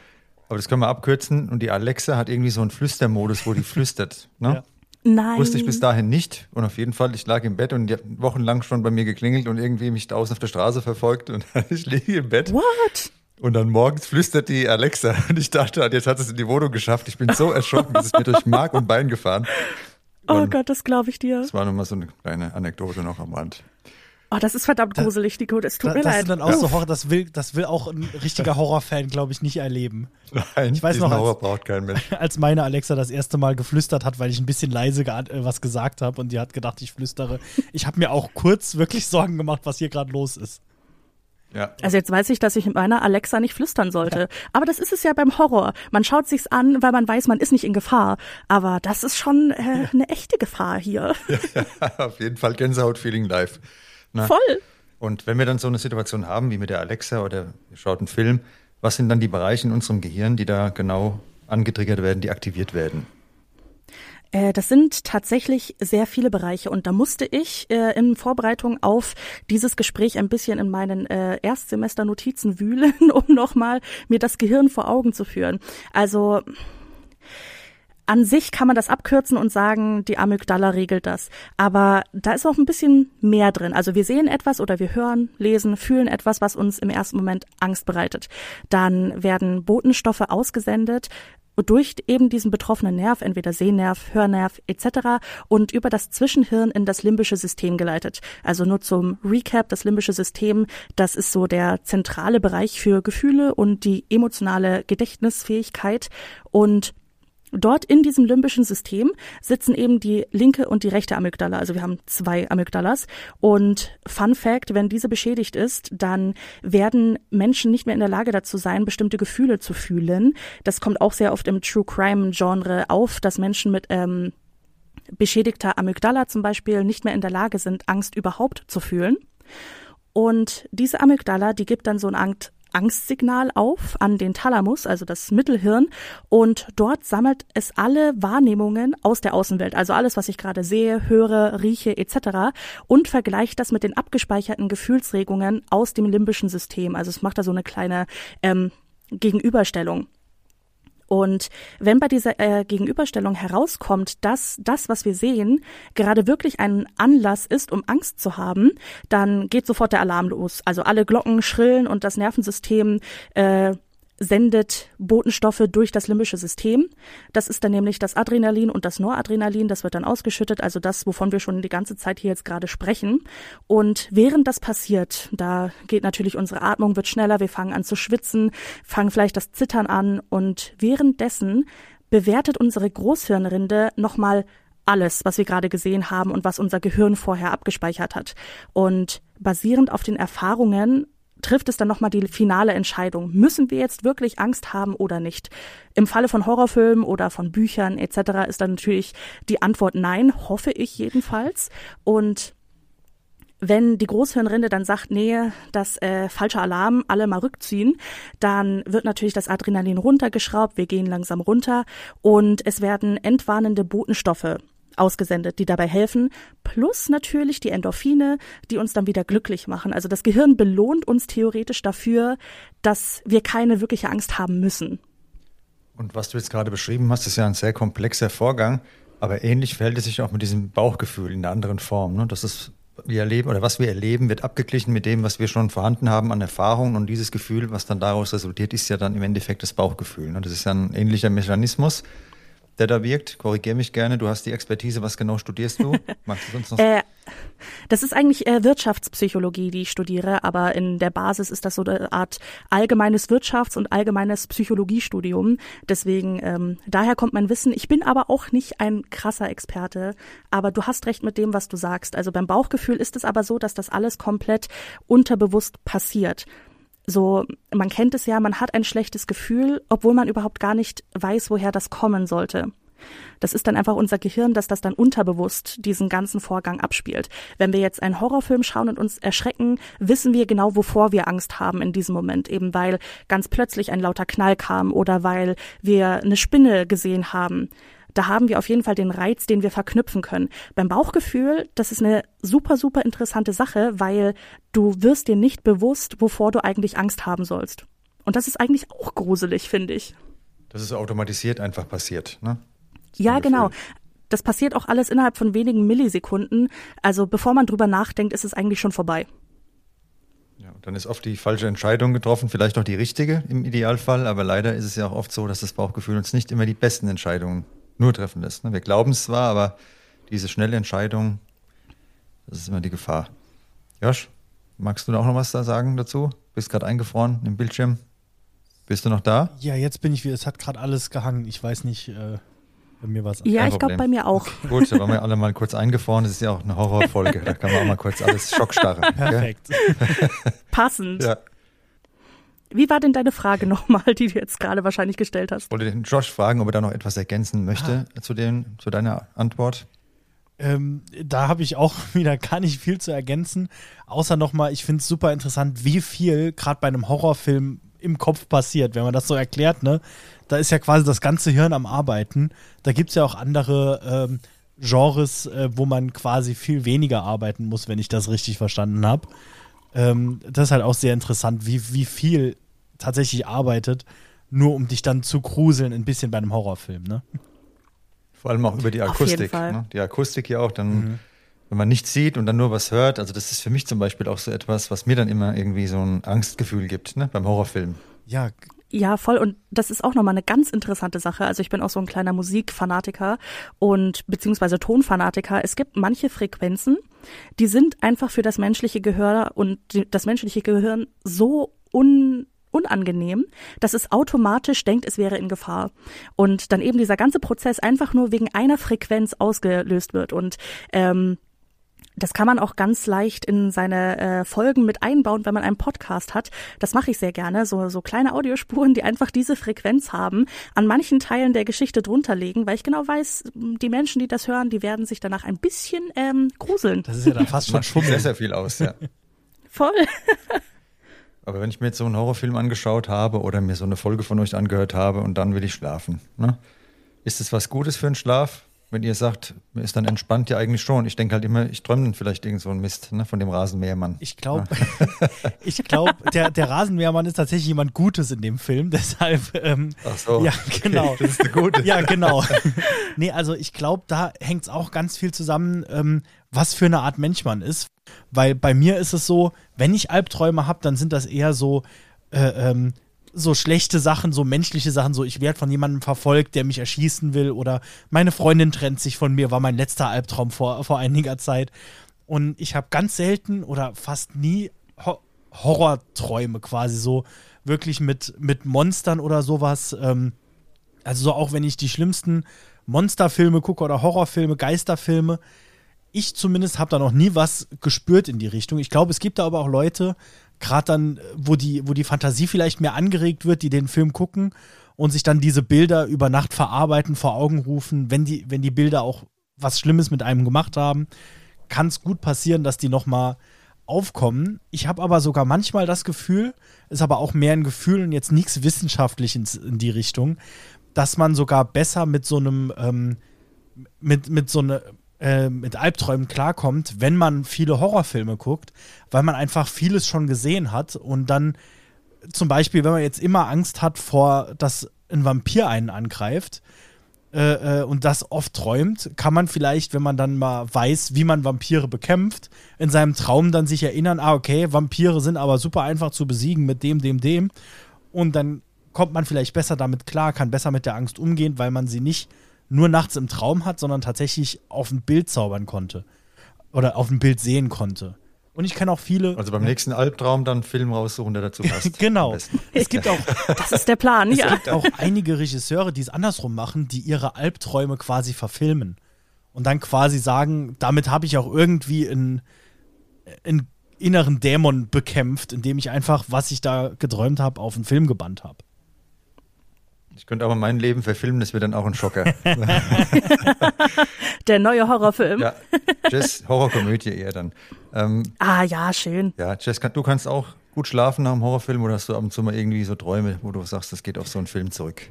aber das können wir abkürzen. Und die Alexa hat irgendwie so einen Flüstermodus, wo die flüstert, ne? Ja. Nein. Wusste ich bis dahin nicht. Und auf jeden Fall, ich lag im Bett und die hat wochenlang schon bei mir geklingelt und irgendwie mich draußen auf der Straße verfolgt. Und ich liege im Bett. What? Und dann morgens flüstert die Alexa. Und ich dachte, jetzt hat es in die Wohnung geschafft. Ich bin so erschrocken, das ist mir durch Mark und Bein gefahren. Oh Und Gott, das glaube ich dir. Das war nochmal so eine kleine Anekdote noch am Rand. Oh, das ist verdammt gruselig, Nico. Das tut Da, mir das leid. sind dann auch so Horror, das will, das will auch ein richtiger Horrorfan, glaube ich, nicht erleben. Nein, Ich weiß noch, als- Horror braucht kein Mensch. Als meine Alexa das erste Mal geflüstert hat, weil ich ein bisschen leise äh, was gesagt habe und die hat gedacht, ich flüstere. Ich habe mir auch kurz wirklich Sorgen gemacht, was hier gerade los ist. Ja. Also jetzt weiß ich, dass ich mit meiner Alexa nicht flüstern sollte. Aber das ist es ja beim Horror. Man schaut sich's an, weil man weiß, man ist nicht in Gefahr. Aber das ist schon äh, eine echte Gefahr hier. Auf jeden Fall Gänsehaut-Feeling live. Na, Voll. Und wenn wir dann so eine Situation haben wie mit der Alexa oder ihr schaut einen Film, was sind dann die Bereiche in unserem Gehirn, die da genau angetriggert werden, die aktiviert werden? Äh, das sind tatsächlich sehr viele Bereiche und da musste ich äh, in Vorbereitung auf dieses Gespräch ein bisschen in meinen äh, Erstsemester-Notizen wühlen, um nochmal mir das Gehirn vor Augen zu führen. Also an sich kann man das abkürzen und sagen, die Amygdala regelt das. Aber da ist auch ein bisschen mehr drin. Also wir sehen etwas oder wir hören, lesen, fühlen etwas, was uns im ersten Moment Angst bereitet. Dann werden Botenstoffe ausgesendet durch eben diesen betroffenen Nerv, entweder Sehnerv, Hörnerv etc. und über das Zwischenhirn in das limbische System geleitet. Also nur zum Recap, das limbische System, das ist so der zentrale Bereich für Gefühle und die emotionale Gedächtnisfähigkeit und Dort in diesem limbischen System sitzen eben die linke und die rechte Amygdala. Also wir haben zwei Amygdalas. Und Fun Fact, wenn diese beschädigt ist, dann werden Menschen nicht mehr in der Lage dazu sein, bestimmte Gefühle zu fühlen. Das kommt auch sehr oft im True Crime Genre auf, dass Menschen mit ähm, beschädigter Amygdala zum Beispiel nicht mehr in der Lage sind, Angst überhaupt zu fühlen. Und diese Amygdala, die gibt dann so eine Art Angstsignal auf an den Thalamus, also das Mittelhirn, und dort sammelt es alle Wahrnehmungen aus der Außenwelt, also alles, was ich gerade sehe, höre, rieche etc. und vergleicht das mit den abgespeicherten Gefühlsregungen aus dem limbischen System. Also es macht da so eine kleine ähm, Gegenüberstellung. Und wenn bei dieser äh, Gegenüberstellung herauskommt, dass das, was wir sehen, gerade wirklich ein Anlass ist, um Angst zu haben, dann geht sofort der Alarm los. Also alle Glocken schrillen und das Nervensystem äh, sendet Botenstoffe durch das limbische System. Das ist dann nämlich das Adrenalin und das Noradrenalin, das wird dann ausgeschüttet, also das, wovon wir schon die ganze Zeit hier jetzt gerade sprechen. Und während das passiert, da geht natürlich unsere Atmung wird schneller, wir fangen an zu schwitzen, fangen vielleicht das Zittern an und währenddessen bewertet unsere Großhirnrinde nochmal alles, was wir gerade gesehen haben und was unser Gehirn vorher abgespeichert hat. Und basierend auf den Erfahrungen trifft es dann nochmal die finale Entscheidung. Müssen wir jetzt wirklich Angst haben oder nicht? Im Falle von Horrorfilmen oder von Büchern etc. ist dann natürlich die Antwort nein, hoffe ich jedenfalls. Und wenn die Großhirnrinde dann sagt, nee, das äh, falsche Alarm, alle mal rückziehen, dann wird natürlich das Adrenalin runtergeschraubt, wir gehen langsam runter und es werden entwarnende Botenstoffe ausgesendet, die dabei helfen, plus natürlich die Endorphine, die uns dann wieder glücklich machen. Also das Gehirn belohnt uns theoretisch dafür, dass wir keine wirkliche Angst haben müssen. Und was du jetzt gerade beschrieben hast, ist ja ein sehr komplexer Vorgang, aber ähnlich verhält es sich auch mit diesem Bauchgefühl in einer anderen Form. Ne? Das ist, wir erleben oder was wir erleben, wird abgeglichen mit dem, was wir schon vorhanden haben an Erfahrungen und dieses Gefühl, was dann daraus resultiert, ist ja dann im Endeffekt das Bauchgefühl. Ne? Das ist ja ein ähnlicher Mechanismus der da wirkt? Korrigier mich gerne, du hast die Expertise. Was genau studierst du? Magst du sonst noch? Äh, das ist eigentlich äh, Wirtschaftspsychologie, die ich studiere, aber in der Basis ist das so eine Art allgemeines Wirtschafts- und allgemeines Psychologiestudium. Deswegen, ähm, daher kommt mein Wissen. Ich bin aber auch nicht ein krasser Experte, aber du hast recht mit dem, was du sagst. Also beim Bauchgefühl ist es aber so, dass das alles komplett unterbewusst passiert so, man kennt es ja, man hat ein schlechtes Gefühl, obwohl man überhaupt gar nicht weiß, woher das kommen sollte. Das ist dann einfach unser Gehirn, dass das dann unterbewusst diesen ganzen Vorgang abspielt. Wenn wir jetzt einen Horrorfilm schauen und uns erschrecken, wissen wir genau, wovor wir Angst haben in diesem Moment, eben weil ganz plötzlich ein lauter Knall kam oder weil wir eine Spinne gesehen haben da haben wir auf jeden Fall den Reiz, den wir verknüpfen können. Beim Bauchgefühl, das ist eine super, super interessante Sache, weil du wirst dir nicht bewusst, wovor du eigentlich Angst haben sollst. Und das ist eigentlich auch gruselig, finde ich. Das ist automatisiert einfach passiert, ne? ja, genau. Das passiert auch alles innerhalb von wenigen Millisekunden. Also bevor man drüber nachdenkt, ist es eigentlich schon vorbei. Ja, dann ist oft die falsche Entscheidung getroffen, vielleicht auch die richtige im Idealfall, aber leider ist es ja auch oft so, dass das Bauchgefühl uns nicht immer die besten Entscheidungen nur treffen lässt. Ne? Wir glauben es zwar, aber diese schnelle Entscheidung, das ist immer die Gefahr. Josh, magst du da auch noch was da sagen dazu? Bist gerade eingefroren im Bildschirm. Bist du noch da? Ja, jetzt bin ich wieder. Es hat gerade alles gehangen. Ich weiß nicht, äh, bei mir was. Ja, ich glaube bei mir auch. Gut, da waren wir alle mal kurz eingefroren. Das ist ja auch eine Horrorfolge. Da kann man auch mal kurz alles schockstarren. Perfekt. Passend. Ja. Wie war denn deine Frage nochmal, die du jetzt gerade wahrscheinlich gestellt hast? Ich wollte den Josh fragen, ob er da noch etwas ergänzen möchte ah. zu, dem, zu deiner Antwort. Ähm, da habe ich auch wieder gar nicht viel zu ergänzen, außer nochmal, ich finde es super interessant, wie viel gerade bei einem Horrorfilm im Kopf passiert, wenn man das so erklärt, ne? Da ist ja quasi das ganze Hirn am Arbeiten. Da gibt es ja auch andere ähm, Genres, äh, wo man quasi viel weniger arbeiten muss, wenn ich das richtig verstanden habe. Ähm, das ist halt auch sehr interessant, wie, wie viel tatsächlich arbeitet, nur um dich dann zu gruseln, ein bisschen bei einem Horrorfilm, ne? Vor allem auch über die Akustik. Ne? Die Akustik ja auch dann, mhm. wenn man nichts sieht und dann nur was hört. Also, das ist für mich zum Beispiel auch so etwas, was mir dann immer irgendwie so ein Angstgefühl gibt, ne? Beim Horrorfilm. Ja, ja, voll. Und das ist auch nochmal eine ganz interessante Sache. Also ich bin auch so ein kleiner Musikfanatiker und beziehungsweise Tonfanatiker. Es gibt manche Frequenzen, die sind einfach für das menschliche Gehör und das menschliche Gehirn so un unangenehm, dass es automatisch denkt, es wäre in Gefahr. Und dann eben dieser ganze Prozess einfach nur wegen einer Frequenz ausgelöst wird. Und ähm, das kann man auch ganz leicht in seine äh, Folgen mit einbauen, wenn man einen Podcast hat. Das mache ich sehr gerne. So, so kleine Audiospuren, die einfach diese Frequenz haben, an manchen Teilen der Geschichte drunter legen, weil ich genau weiß, die Menschen, die das hören, die werden sich danach ein bisschen ähm, gruseln. Das ist ja dann fast schon Schwummel. Sehr, sehr viel aus, ja. Voll. Aber wenn ich mir jetzt so einen Horrorfilm angeschaut habe oder mir so eine Folge von euch angehört habe und dann will ich schlafen, ne? ist es was Gutes für einen Schlaf? wenn ihr sagt, mir ist dann entspannt, ja eigentlich schon. Ich denke halt immer, ich träume dann vielleicht irgend so einen Mist ne, von dem Rasenmähermann. Ich glaube, ich glaube, der, der Rasenmähermann ist tatsächlich jemand Gutes in dem Film. Deshalb, ähm, Ach so. Ja, genau. Okay, das ist eine gute. Ja, genau. nee, also ich glaube, da hängt es auch ganz viel zusammen, ähm, was für eine Art Mensch man ist. Weil bei mir ist es so, wenn ich Albträume habe, dann sind das eher so, äh, ähm, so schlechte Sachen, so menschliche Sachen, so ich werde von jemandem verfolgt, der mich erschießen will oder meine Freundin trennt sich von mir, war mein letzter Albtraum vor, vor einiger Zeit. Und ich habe ganz selten oder fast nie Ho Horrorträume quasi so wirklich mit, mit Monstern oder sowas. Ähm, also so auch wenn ich die schlimmsten Monsterfilme gucke oder Horrorfilme, Geisterfilme, ich zumindest habe da noch nie was gespürt in die Richtung. Ich glaube, es gibt da aber auch Leute, gerade dann, wo die, wo die Fantasie vielleicht mehr angeregt wird, die den Film gucken und sich dann diese Bilder über Nacht verarbeiten, vor Augen rufen, wenn die, wenn die Bilder auch was Schlimmes mit einem gemacht haben, kann es gut passieren, dass die nochmal aufkommen. Ich habe aber sogar manchmal das Gefühl, ist aber auch mehr ein Gefühl und jetzt nichts wissenschaftlich in, in die Richtung, dass man sogar besser mit so einem, ähm, mit, mit so einer äh, mit Albträumen klarkommt, wenn man viele Horrorfilme guckt, weil man einfach vieles schon gesehen hat und dann zum Beispiel, wenn man jetzt immer Angst hat vor, dass ein Vampir einen angreift äh, äh, und das oft träumt, kann man vielleicht, wenn man dann mal weiß, wie man Vampire bekämpft, in seinem Traum dann sich erinnern, ah, okay, Vampire sind aber super einfach zu besiegen mit dem, dem, dem. Und dann kommt man vielleicht besser damit klar, kann besser mit der Angst umgehen, weil man sie nicht nur nachts im Traum hat, sondern tatsächlich auf ein Bild zaubern konnte. Oder auf ein Bild sehen konnte. Und ich kenne auch viele. Also beim ja. nächsten Albtraum dann einen Film raussuchen, der dazu passt. genau. Es gibt auch. Das ist der Plan, es ja. Es gibt auch einige Regisseure, die es andersrum machen, die ihre Albträume quasi verfilmen. Und dann quasi sagen, damit habe ich auch irgendwie einen, einen inneren Dämon bekämpft, indem ich einfach, was ich da geträumt habe, auf einen Film gebannt habe. Ich könnte aber mein Leben verfilmen, das wäre dann auch ein Schocker. Der neue Horrorfilm. Ja, Jess, Horrorkomödie eher dann. Ähm, ah ja, schön. Ja, Jess, du kannst auch gut schlafen nach einem Horrorfilm oder hast du ab und zu mal irgendwie so Träume, wo du sagst, das geht auf so einen Film zurück?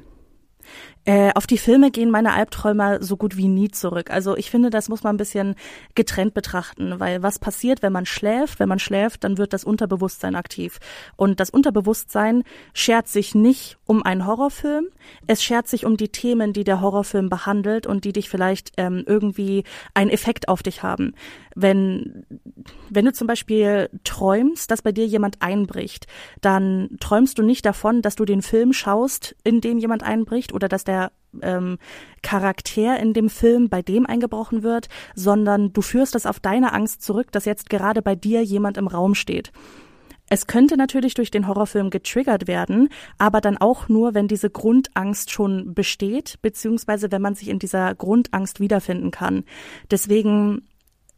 Äh, auf die Filme gehen meine Albträume so gut wie nie zurück. Also ich finde, das muss man ein bisschen getrennt betrachten, weil was passiert, wenn man schläft? Wenn man schläft, dann wird das Unterbewusstsein aktiv. Und das Unterbewusstsein schert sich nicht um einen Horrorfilm, es schert sich um die Themen, die der Horrorfilm behandelt und die dich vielleicht ähm, irgendwie einen Effekt auf dich haben. Wenn, wenn du zum Beispiel träumst, dass bei dir jemand einbricht, dann träumst du nicht davon, dass du den Film schaust, in dem jemand einbricht oder dass der ähm, Charakter in dem Film bei dem eingebrochen wird, sondern du führst das auf deine Angst zurück, dass jetzt gerade bei dir jemand im Raum steht. Es könnte natürlich durch den Horrorfilm getriggert werden, aber dann auch nur, wenn diese Grundangst schon besteht, beziehungsweise wenn man sich in dieser Grundangst wiederfinden kann. Deswegen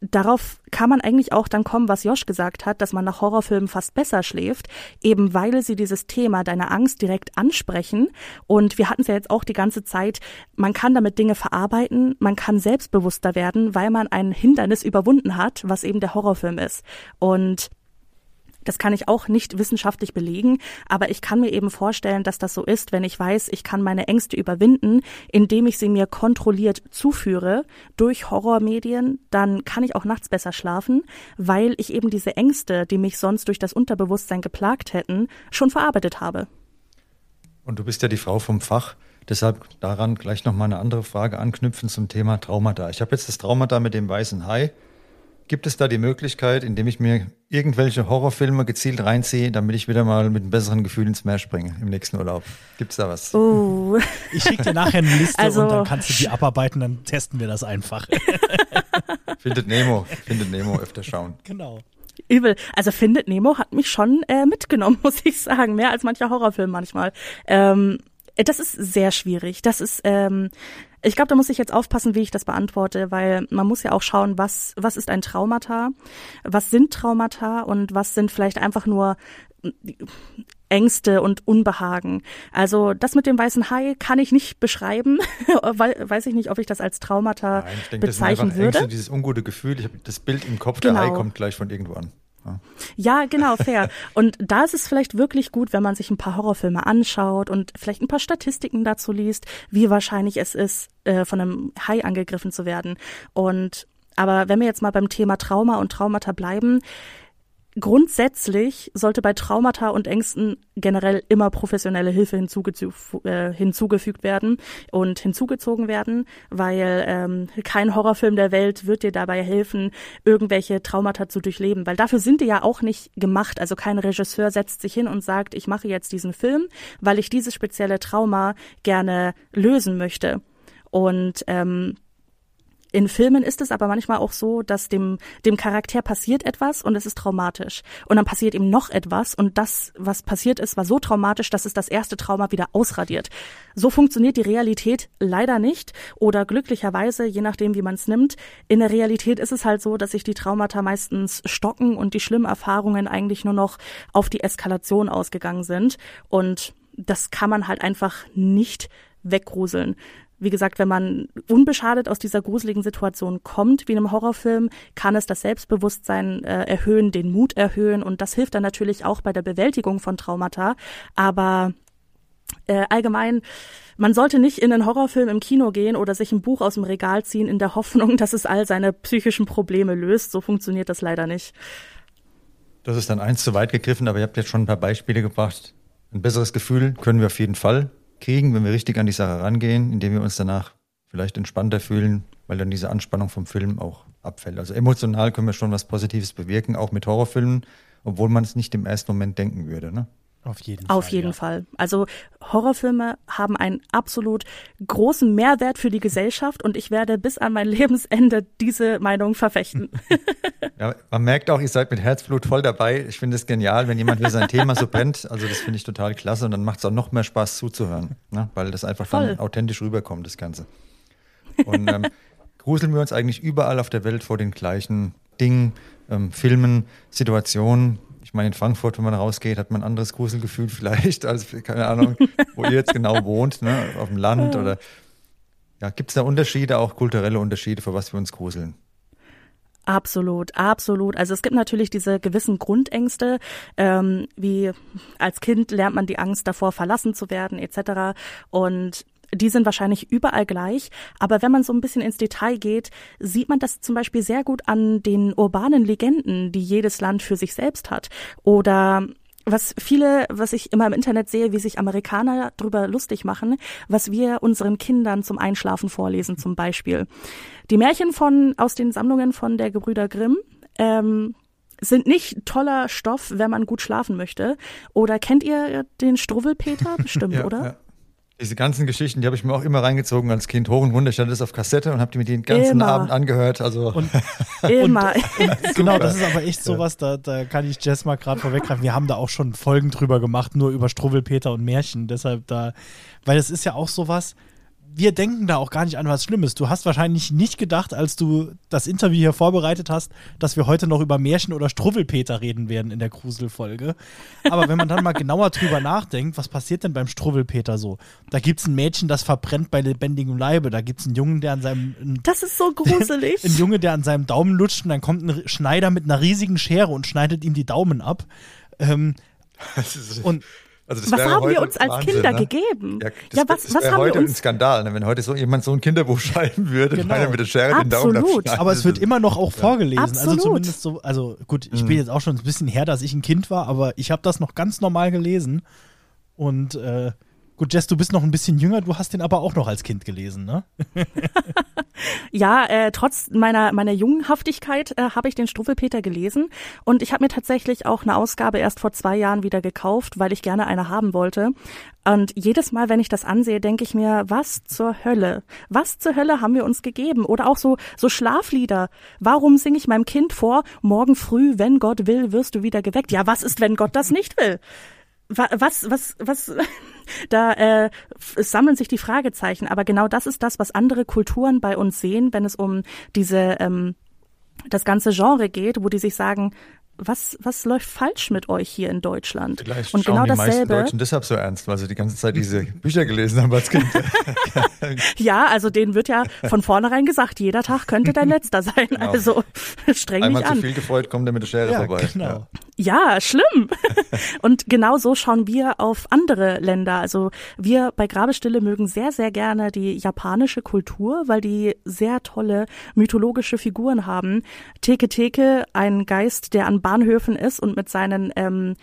darauf kann man eigentlich auch dann kommen, was Josh gesagt hat, dass man nach Horrorfilmen fast besser schläft, eben weil sie dieses Thema deiner Angst direkt ansprechen. Und wir hatten es ja jetzt auch die ganze Zeit, man kann damit Dinge verarbeiten, man kann selbstbewusster werden, weil man ein Hindernis überwunden hat, was eben der Horrorfilm ist. Und das kann ich auch nicht wissenschaftlich belegen, aber ich kann mir eben vorstellen, dass das so ist, wenn ich weiß, ich kann meine Ängste überwinden, indem ich sie mir kontrolliert zuführe durch Horrormedien, dann kann ich auch nachts besser schlafen, weil ich eben diese Ängste, die mich sonst durch das Unterbewusstsein geplagt hätten, schon verarbeitet habe. Und du bist ja die Frau vom Fach. Deshalb daran gleich noch mal eine andere Frage anknüpfen zum Thema Traumata. Ich habe jetzt das Traumata mit dem weißen Hai Gibt es da die Möglichkeit, indem ich mir irgendwelche Horrorfilme gezielt reinziehe, damit ich wieder mal mit einem besseren Gefühl ins Meer springe im nächsten Urlaub? Gibt es da was? Oh. Ich schicke dir nachher eine Liste also, und dann kannst du die abarbeiten, dann testen wir das einfach. findet Nemo, findet Nemo öfter schauen. Genau. Übel. Also Findet Nemo hat mich schon äh, mitgenommen, muss ich sagen. Mehr als mancher Horrorfilm manchmal. Ähm, das ist sehr schwierig. Das ist, ähm, ich glaube, da muss ich jetzt aufpassen, wie ich das beantworte, weil man muss ja auch schauen, was, was ist ein Traumata, was sind Traumata und was sind vielleicht einfach nur Ängste und Unbehagen. Also das mit dem weißen Hai kann ich nicht beschreiben. Weiß ich nicht, ob ich das als Traumata Nein, ich denke, bezeichnen das sind würde. Ängste, dieses ungute Gefühl. Ich habe das Bild im Kopf, genau. der Hai kommt gleich von irgendwo an. Ja. ja, genau, fair. Und da ist es vielleicht wirklich gut, wenn man sich ein paar Horrorfilme anschaut und vielleicht ein paar Statistiken dazu liest, wie wahrscheinlich es ist, äh, von einem Hai angegriffen zu werden. Und aber wenn wir jetzt mal beim Thema Trauma und Traumata bleiben, Grundsätzlich sollte bei Traumata und Ängsten generell immer professionelle Hilfe äh, hinzugefügt werden und hinzugezogen werden, weil ähm, kein Horrorfilm der Welt wird dir dabei helfen, irgendwelche Traumata zu durchleben, weil dafür sind die ja auch nicht gemacht. Also kein Regisseur setzt sich hin und sagt, ich mache jetzt diesen Film, weil ich dieses spezielle Trauma gerne lösen möchte. Und ähm, in Filmen ist es aber manchmal auch so, dass dem, dem Charakter passiert etwas und es ist traumatisch. Und dann passiert ihm noch etwas und das, was passiert ist, war so traumatisch, dass es das erste Trauma wieder ausradiert. So funktioniert die Realität leider nicht oder glücklicherweise, je nachdem, wie man es nimmt. In der Realität ist es halt so, dass sich die Traumata meistens stocken und die schlimmen Erfahrungen eigentlich nur noch auf die Eskalation ausgegangen sind. Und das kann man halt einfach nicht weggruseln wie gesagt, wenn man unbeschadet aus dieser gruseligen Situation kommt, wie in einem Horrorfilm, kann es das Selbstbewusstsein äh, erhöhen, den Mut erhöhen und das hilft dann natürlich auch bei der Bewältigung von Traumata. Aber äh, allgemein, man sollte nicht in einen Horrorfilm im Kino gehen oder sich ein Buch aus dem Regal ziehen in der Hoffnung, dass es all seine psychischen Probleme löst. So funktioniert das leider nicht. Das ist dann eins zu weit gegriffen, aber ihr habt jetzt schon ein paar Beispiele gebracht. Ein besseres Gefühl können wir auf jeden Fall kriegen, wenn wir richtig an die Sache rangehen, indem wir uns danach vielleicht entspannter fühlen, weil dann diese Anspannung vom Film auch abfällt. Also emotional können wir schon was Positives bewirken, auch mit Horrorfilmen, obwohl man es nicht im ersten Moment denken würde. Ne? Auf jeden Fall. Auf jeden ja. Fall. Also Horrorfilme haben einen absolut großen Mehrwert für die Gesellschaft und ich werde bis an mein Lebensende diese Meinung verfechten. ja, man merkt auch, ihr seid mit Herzblut voll dabei. Ich finde es genial, wenn jemand für sein Thema so brennt. Also das finde ich total klasse und dann macht es auch noch mehr Spaß zuzuhören, ne? weil das einfach voll. dann authentisch rüberkommt, das Ganze. Und ähm, gruseln wir uns eigentlich überall auf der Welt vor den gleichen Dingen, ähm, Filmen, Situationen, ich meine, in Frankfurt, wenn man rausgeht, hat man ein anderes Gruselgefühl vielleicht als, keine Ahnung, wo ihr jetzt genau wohnt, ne? auf dem Land oder ja, gibt es da Unterschiede, auch kulturelle Unterschiede, für was wir uns gruseln? Absolut, absolut. Also es gibt natürlich diese gewissen Grundängste, ähm, wie als Kind lernt man die Angst davor, verlassen zu werden, etc. Und die sind wahrscheinlich überall gleich, aber wenn man so ein bisschen ins Detail geht, sieht man das zum Beispiel sehr gut an den urbanen Legenden, die jedes Land für sich selbst hat. Oder was viele, was ich immer im Internet sehe, wie sich Amerikaner drüber lustig machen, was wir unseren Kindern zum Einschlafen vorlesen zum Beispiel. Die Märchen von aus den Sammlungen von der Gebrüder Grimm ähm, sind nicht toller Stoff, wenn man gut schlafen möchte. Oder kennt ihr den Struwwelpeter? Bestimmt, ja, oder? Ja. Diese ganzen Geschichten, die habe ich mir auch immer reingezogen als Kind hoch und runter. Ich hatte das auf Kassette und habe die mir den ganzen immer. Abend angehört. Also und, immer. Und, und genau, das ist aber echt sowas, da, da kann ich Jess mal gerade vorweggreifen. Wir haben da auch schon Folgen drüber gemacht, nur über Struwwelpeter und Märchen. Deshalb da, weil es ist ja auch sowas, wir denken da auch gar nicht an was Schlimmes. Du hast wahrscheinlich nicht gedacht, als du das Interview hier vorbereitet hast, dass wir heute noch über Märchen oder Struwwelpeter reden werden in der Gruselfolge. Aber wenn man dann mal genauer drüber nachdenkt, was passiert denn beim Struwwelpeter so? Da gibt es ein Mädchen, das verbrennt bei lebendigem Leibe. Da gibt es einen Jungen, der an seinem. Ein, das ist so gruselig. ein Junge, der an seinem Daumen lutscht und dann kommt ein Schneider mit einer riesigen Schere und schneidet ihm die Daumen ab. Ähm, und also was haben wir uns als Wahnsinn, Kinder ne? gegeben? Ja, das, ja was, das was haben heute wir uns? ein Skandal, ne? wenn heute so jemand so ein Kinderbuch schreiben würde, genau. einer mit der Schere Absolut. den Daumen abschneidet. Aber es wird immer noch auch vorgelesen. Also Absolut. Also zumindest so, also gut, ich mhm. bin jetzt auch schon ein bisschen her, dass ich ein Kind war, aber ich habe das noch ganz normal gelesen. Und äh, Gut, Jess, du bist noch ein bisschen jünger, du hast den aber auch noch als Kind gelesen, ne? ja, äh, trotz meiner meiner Jungenhaftigkeit äh, habe ich den Struffelpeter gelesen und ich habe mir tatsächlich auch eine Ausgabe erst vor zwei Jahren wieder gekauft, weil ich gerne eine haben wollte. Und jedes Mal, wenn ich das ansehe, denke ich mir, was zur Hölle? Was zur Hölle haben wir uns gegeben? Oder auch so so Schlaflieder. Warum singe ich meinem Kind vor, morgen früh, wenn Gott will, wirst du wieder geweckt? Ja, was ist, wenn Gott das nicht will? Was, was, was, da äh, sammeln sich die Fragezeichen. Aber genau das ist das, was andere Kulturen bei uns sehen, wenn es um diese ähm, das ganze Genre geht, wo die sich sagen, was, was läuft falsch mit euch hier in Deutschland? Vielleicht und genau die dasselbe. meisten Deutschen deshalb so ernst, weil sie die ganze Zeit diese Bücher gelesen haben als Kind. ja, also denen wird ja von vornherein gesagt, jeder Tag könnte dein letzter sein. Genau. Also streng Einmal dich an. zu viel gefreut, kommt er mit der Schere ja, vorbei. Genau. Ja. ja, schlimm. und genau so schauen wir auf andere Länder. Also wir bei Grabestille mögen sehr, sehr gerne die japanische Kultur, weil die sehr tolle mythologische Figuren haben. Teke Teke, ein Geist, der an Bahnhöfen ist und mit seinen ähm,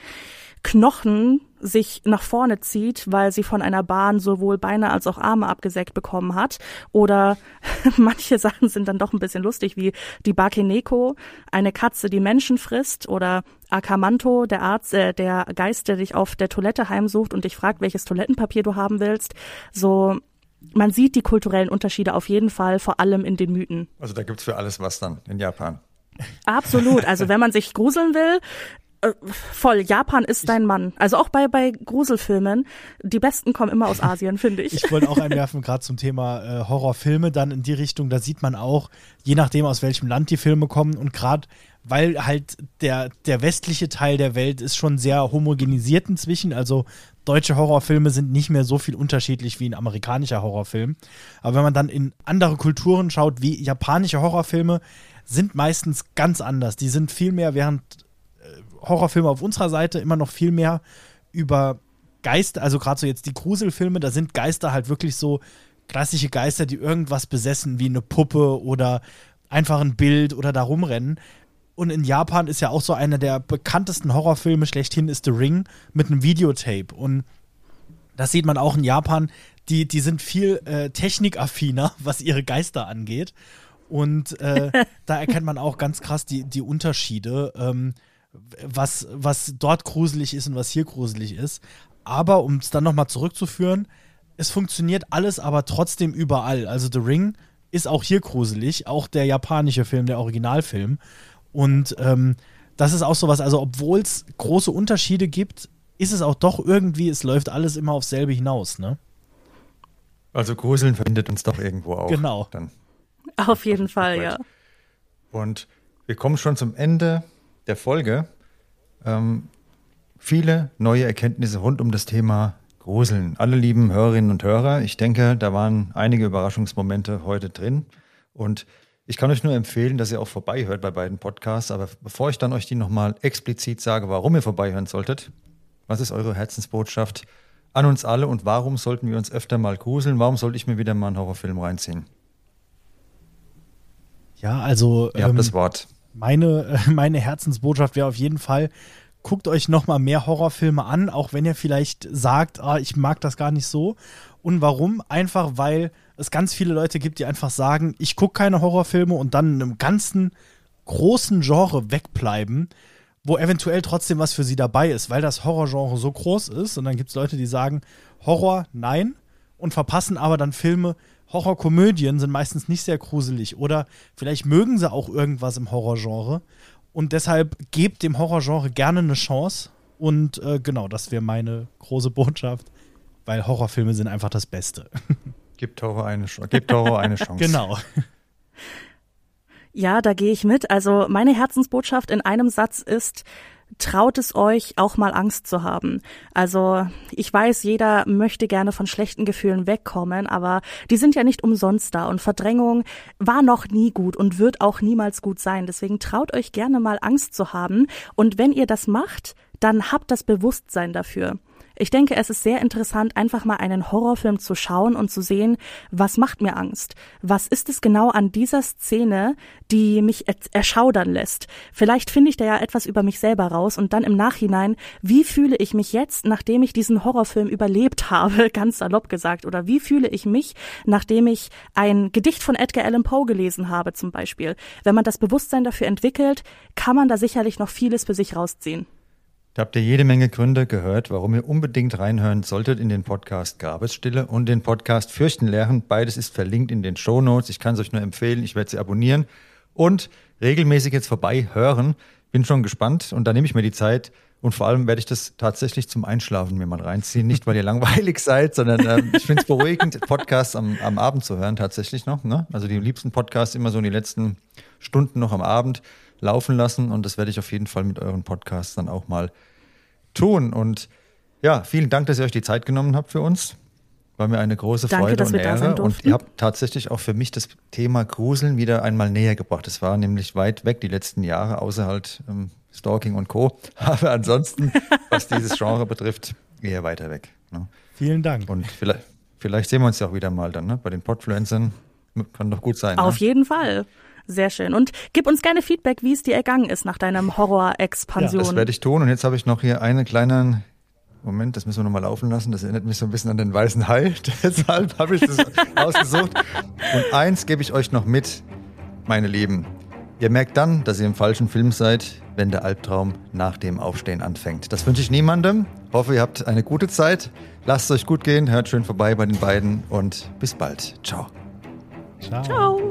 Knochen sich nach vorne zieht, weil sie von einer Bahn sowohl Beine als auch Arme abgesägt bekommen hat. Oder manche Sachen sind dann doch ein bisschen lustig, wie die Bakeneko, eine Katze, die Menschen frisst, oder Akamanto, der Arzt, äh, der Geist, der dich auf der Toilette heimsucht und dich fragt, welches Toilettenpapier du haben willst. So, man sieht die kulturellen Unterschiede auf jeden Fall, vor allem in den Mythen. Also da gibt's für alles was dann in Japan. Absolut. Also wenn man sich gruseln will, äh, voll. Japan ist dein Mann. Also auch bei, bei Gruselfilmen. Die besten kommen immer aus Asien, finde ich. Ich wollte auch einwerfen, gerade zum Thema äh, Horrorfilme, dann in die Richtung, da sieht man auch, je nachdem, aus welchem Land die Filme kommen und gerade weil halt der, der westliche Teil der Welt ist schon sehr homogenisiert inzwischen. Also deutsche Horrorfilme sind nicht mehr so viel unterschiedlich wie ein amerikanischer Horrorfilm. Aber wenn man dann in andere Kulturen schaut, wie japanische Horrorfilme, sind meistens ganz anders. Die sind viel mehr, während äh, Horrorfilme auf unserer Seite immer noch viel mehr über Geister, also gerade so jetzt die Gruselfilme, da sind Geister halt wirklich so klassische Geister, die irgendwas besessen, wie eine Puppe oder einfach ein Bild oder da rumrennen. Und in Japan ist ja auch so einer der bekanntesten Horrorfilme schlechthin ist The Ring mit einem Videotape. Und das sieht man auch in Japan. Die, die sind viel äh, technikaffiner, was ihre Geister angeht. Und äh, da erkennt man auch ganz krass die, die Unterschiede, ähm, was, was dort gruselig ist und was hier gruselig ist. Aber um es dann nochmal zurückzuführen, es funktioniert alles aber trotzdem überall. Also The Ring ist auch hier gruselig, auch der japanische Film, der Originalfilm. Und ähm, das ist auch sowas, also obwohl es große Unterschiede gibt, ist es auch doch irgendwie, es läuft alles immer aufs selbe hinaus, ne? Also Gruseln verbindet uns doch irgendwo auch. Genau. Dann. Auf jeden Fall, ja. Und wir kommen schon zum Ende der Folge. Ähm, viele neue Erkenntnisse rund um das Thema Gruseln. Alle lieben Hörerinnen und Hörer, ich denke, da waren einige Überraschungsmomente heute drin. Und ich kann euch nur empfehlen, dass ihr auch vorbeihört bei beiden Podcasts. Aber bevor ich dann euch die nochmal explizit sage, warum ihr vorbeihören solltet, was ist eure Herzensbotschaft an uns alle und warum sollten wir uns öfter mal gruseln? Warum sollte ich mir wieder mal einen Horrorfilm reinziehen? Ja, also. Ihr ähm, habt das Wort. Meine, meine Herzensbotschaft wäre auf jeden Fall, guckt euch nochmal mehr Horrorfilme an, auch wenn ihr vielleicht sagt, ah, ich mag das gar nicht so. Und warum? Einfach, weil es ganz viele Leute gibt, die einfach sagen, ich gucke keine Horrorfilme und dann in einem ganzen großen Genre wegbleiben, wo eventuell trotzdem was für sie dabei ist, weil das Horrorgenre so groß ist. Und dann gibt es Leute, die sagen, Horror, nein, und verpassen aber dann Filme, Horrorkomödien sind meistens nicht sehr gruselig oder vielleicht mögen sie auch irgendwas im Horrorgenre und deshalb gebt dem Horrorgenre gerne eine Chance und äh, genau, das wäre meine große Botschaft, weil Horrorfilme sind einfach das Beste. Gibt Horror eine, gibt Horror eine Chance. genau. Ja, da gehe ich mit. Also meine Herzensbotschaft in einem Satz ist, traut es euch, auch mal Angst zu haben. Also ich weiß, jeder möchte gerne von schlechten Gefühlen wegkommen, aber die sind ja nicht umsonst da und Verdrängung war noch nie gut und wird auch niemals gut sein. Deswegen traut euch gerne mal Angst zu haben und wenn ihr das macht, dann habt das Bewusstsein dafür. Ich denke, es ist sehr interessant, einfach mal einen Horrorfilm zu schauen und zu sehen, was macht mir Angst? Was ist es genau an dieser Szene, die mich erschaudern lässt? Vielleicht finde ich da ja etwas über mich selber raus und dann im Nachhinein, wie fühle ich mich jetzt, nachdem ich diesen Horrorfilm überlebt habe, ganz salopp gesagt, oder wie fühle ich mich, nachdem ich ein Gedicht von Edgar Allan Poe gelesen habe zum Beispiel? Wenn man das Bewusstsein dafür entwickelt, kann man da sicherlich noch vieles für sich rausziehen. Da habt ihr jede Menge Gründe gehört, warum ihr unbedingt reinhören solltet in den Podcast Grabesstille und den Podcast Fürchten lernen. Beides ist verlinkt in den Show Notes. Ich kann es euch nur empfehlen. Ich werde sie abonnieren und regelmäßig jetzt vorbei hören. Bin schon gespannt und da nehme ich mir die Zeit und vor allem werde ich das tatsächlich zum Einschlafen mir mal reinziehen. Nicht, weil ihr langweilig seid, sondern ähm, ich finde es beruhigend, Podcasts am, am Abend zu hören tatsächlich noch. Ne? Also die liebsten Podcasts immer so in die letzten Stunden noch am Abend laufen lassen und das werde ich auf jeden Fall mit euren Podcasts dann auch mal tun. Und ja, vielen Dank, dass ihr euch die Zeit genommen habt für uns. War mir eine große Danke, Freude und Ehre. Und ihr habt tatsächlich auch für mich das Thema Gruseln wieder einmal näher gebracht. Es war nämlich weit weg die letzten Jahre, außer halt ähm, Stalking und Co. Aber ansonsten, was dieses Genre betrifft, eher weiter weg. Ne? Vielen Dank. Und vielleicht, vielleicht sehen wir uns ja auch wieder mal dann ne? bei den Podfluencern. Kann doch gut sein. Auf ne? jeden Fall. Sehr schön. Und gib uns gerne Feedback, wie es dir ergangen ist nach deinem Horror-Expansion. Ja, das werde ich tun. Und jetzt habe ich noch hier einen kleinen Moment, das müssen wir nochmal laufen lassen. Das erinnert mich so ein bisschen an den weißen Hai. Deshalb habe ich das ausgesucht. Und eins gebe ich euch noch mit, meine Lieben. Ihr merkt dann, dass ihr im falschen Film seid, wenn der Albtraum nach dem Aufstehen anfängt. Das wünsche ich niemandem. Hoffe, ihr habt eine gute Zeit. Lasst es euch gut gehen. Hört schön vorbei bei den beiden und bis bald. Ciao. Ciao. Ciao.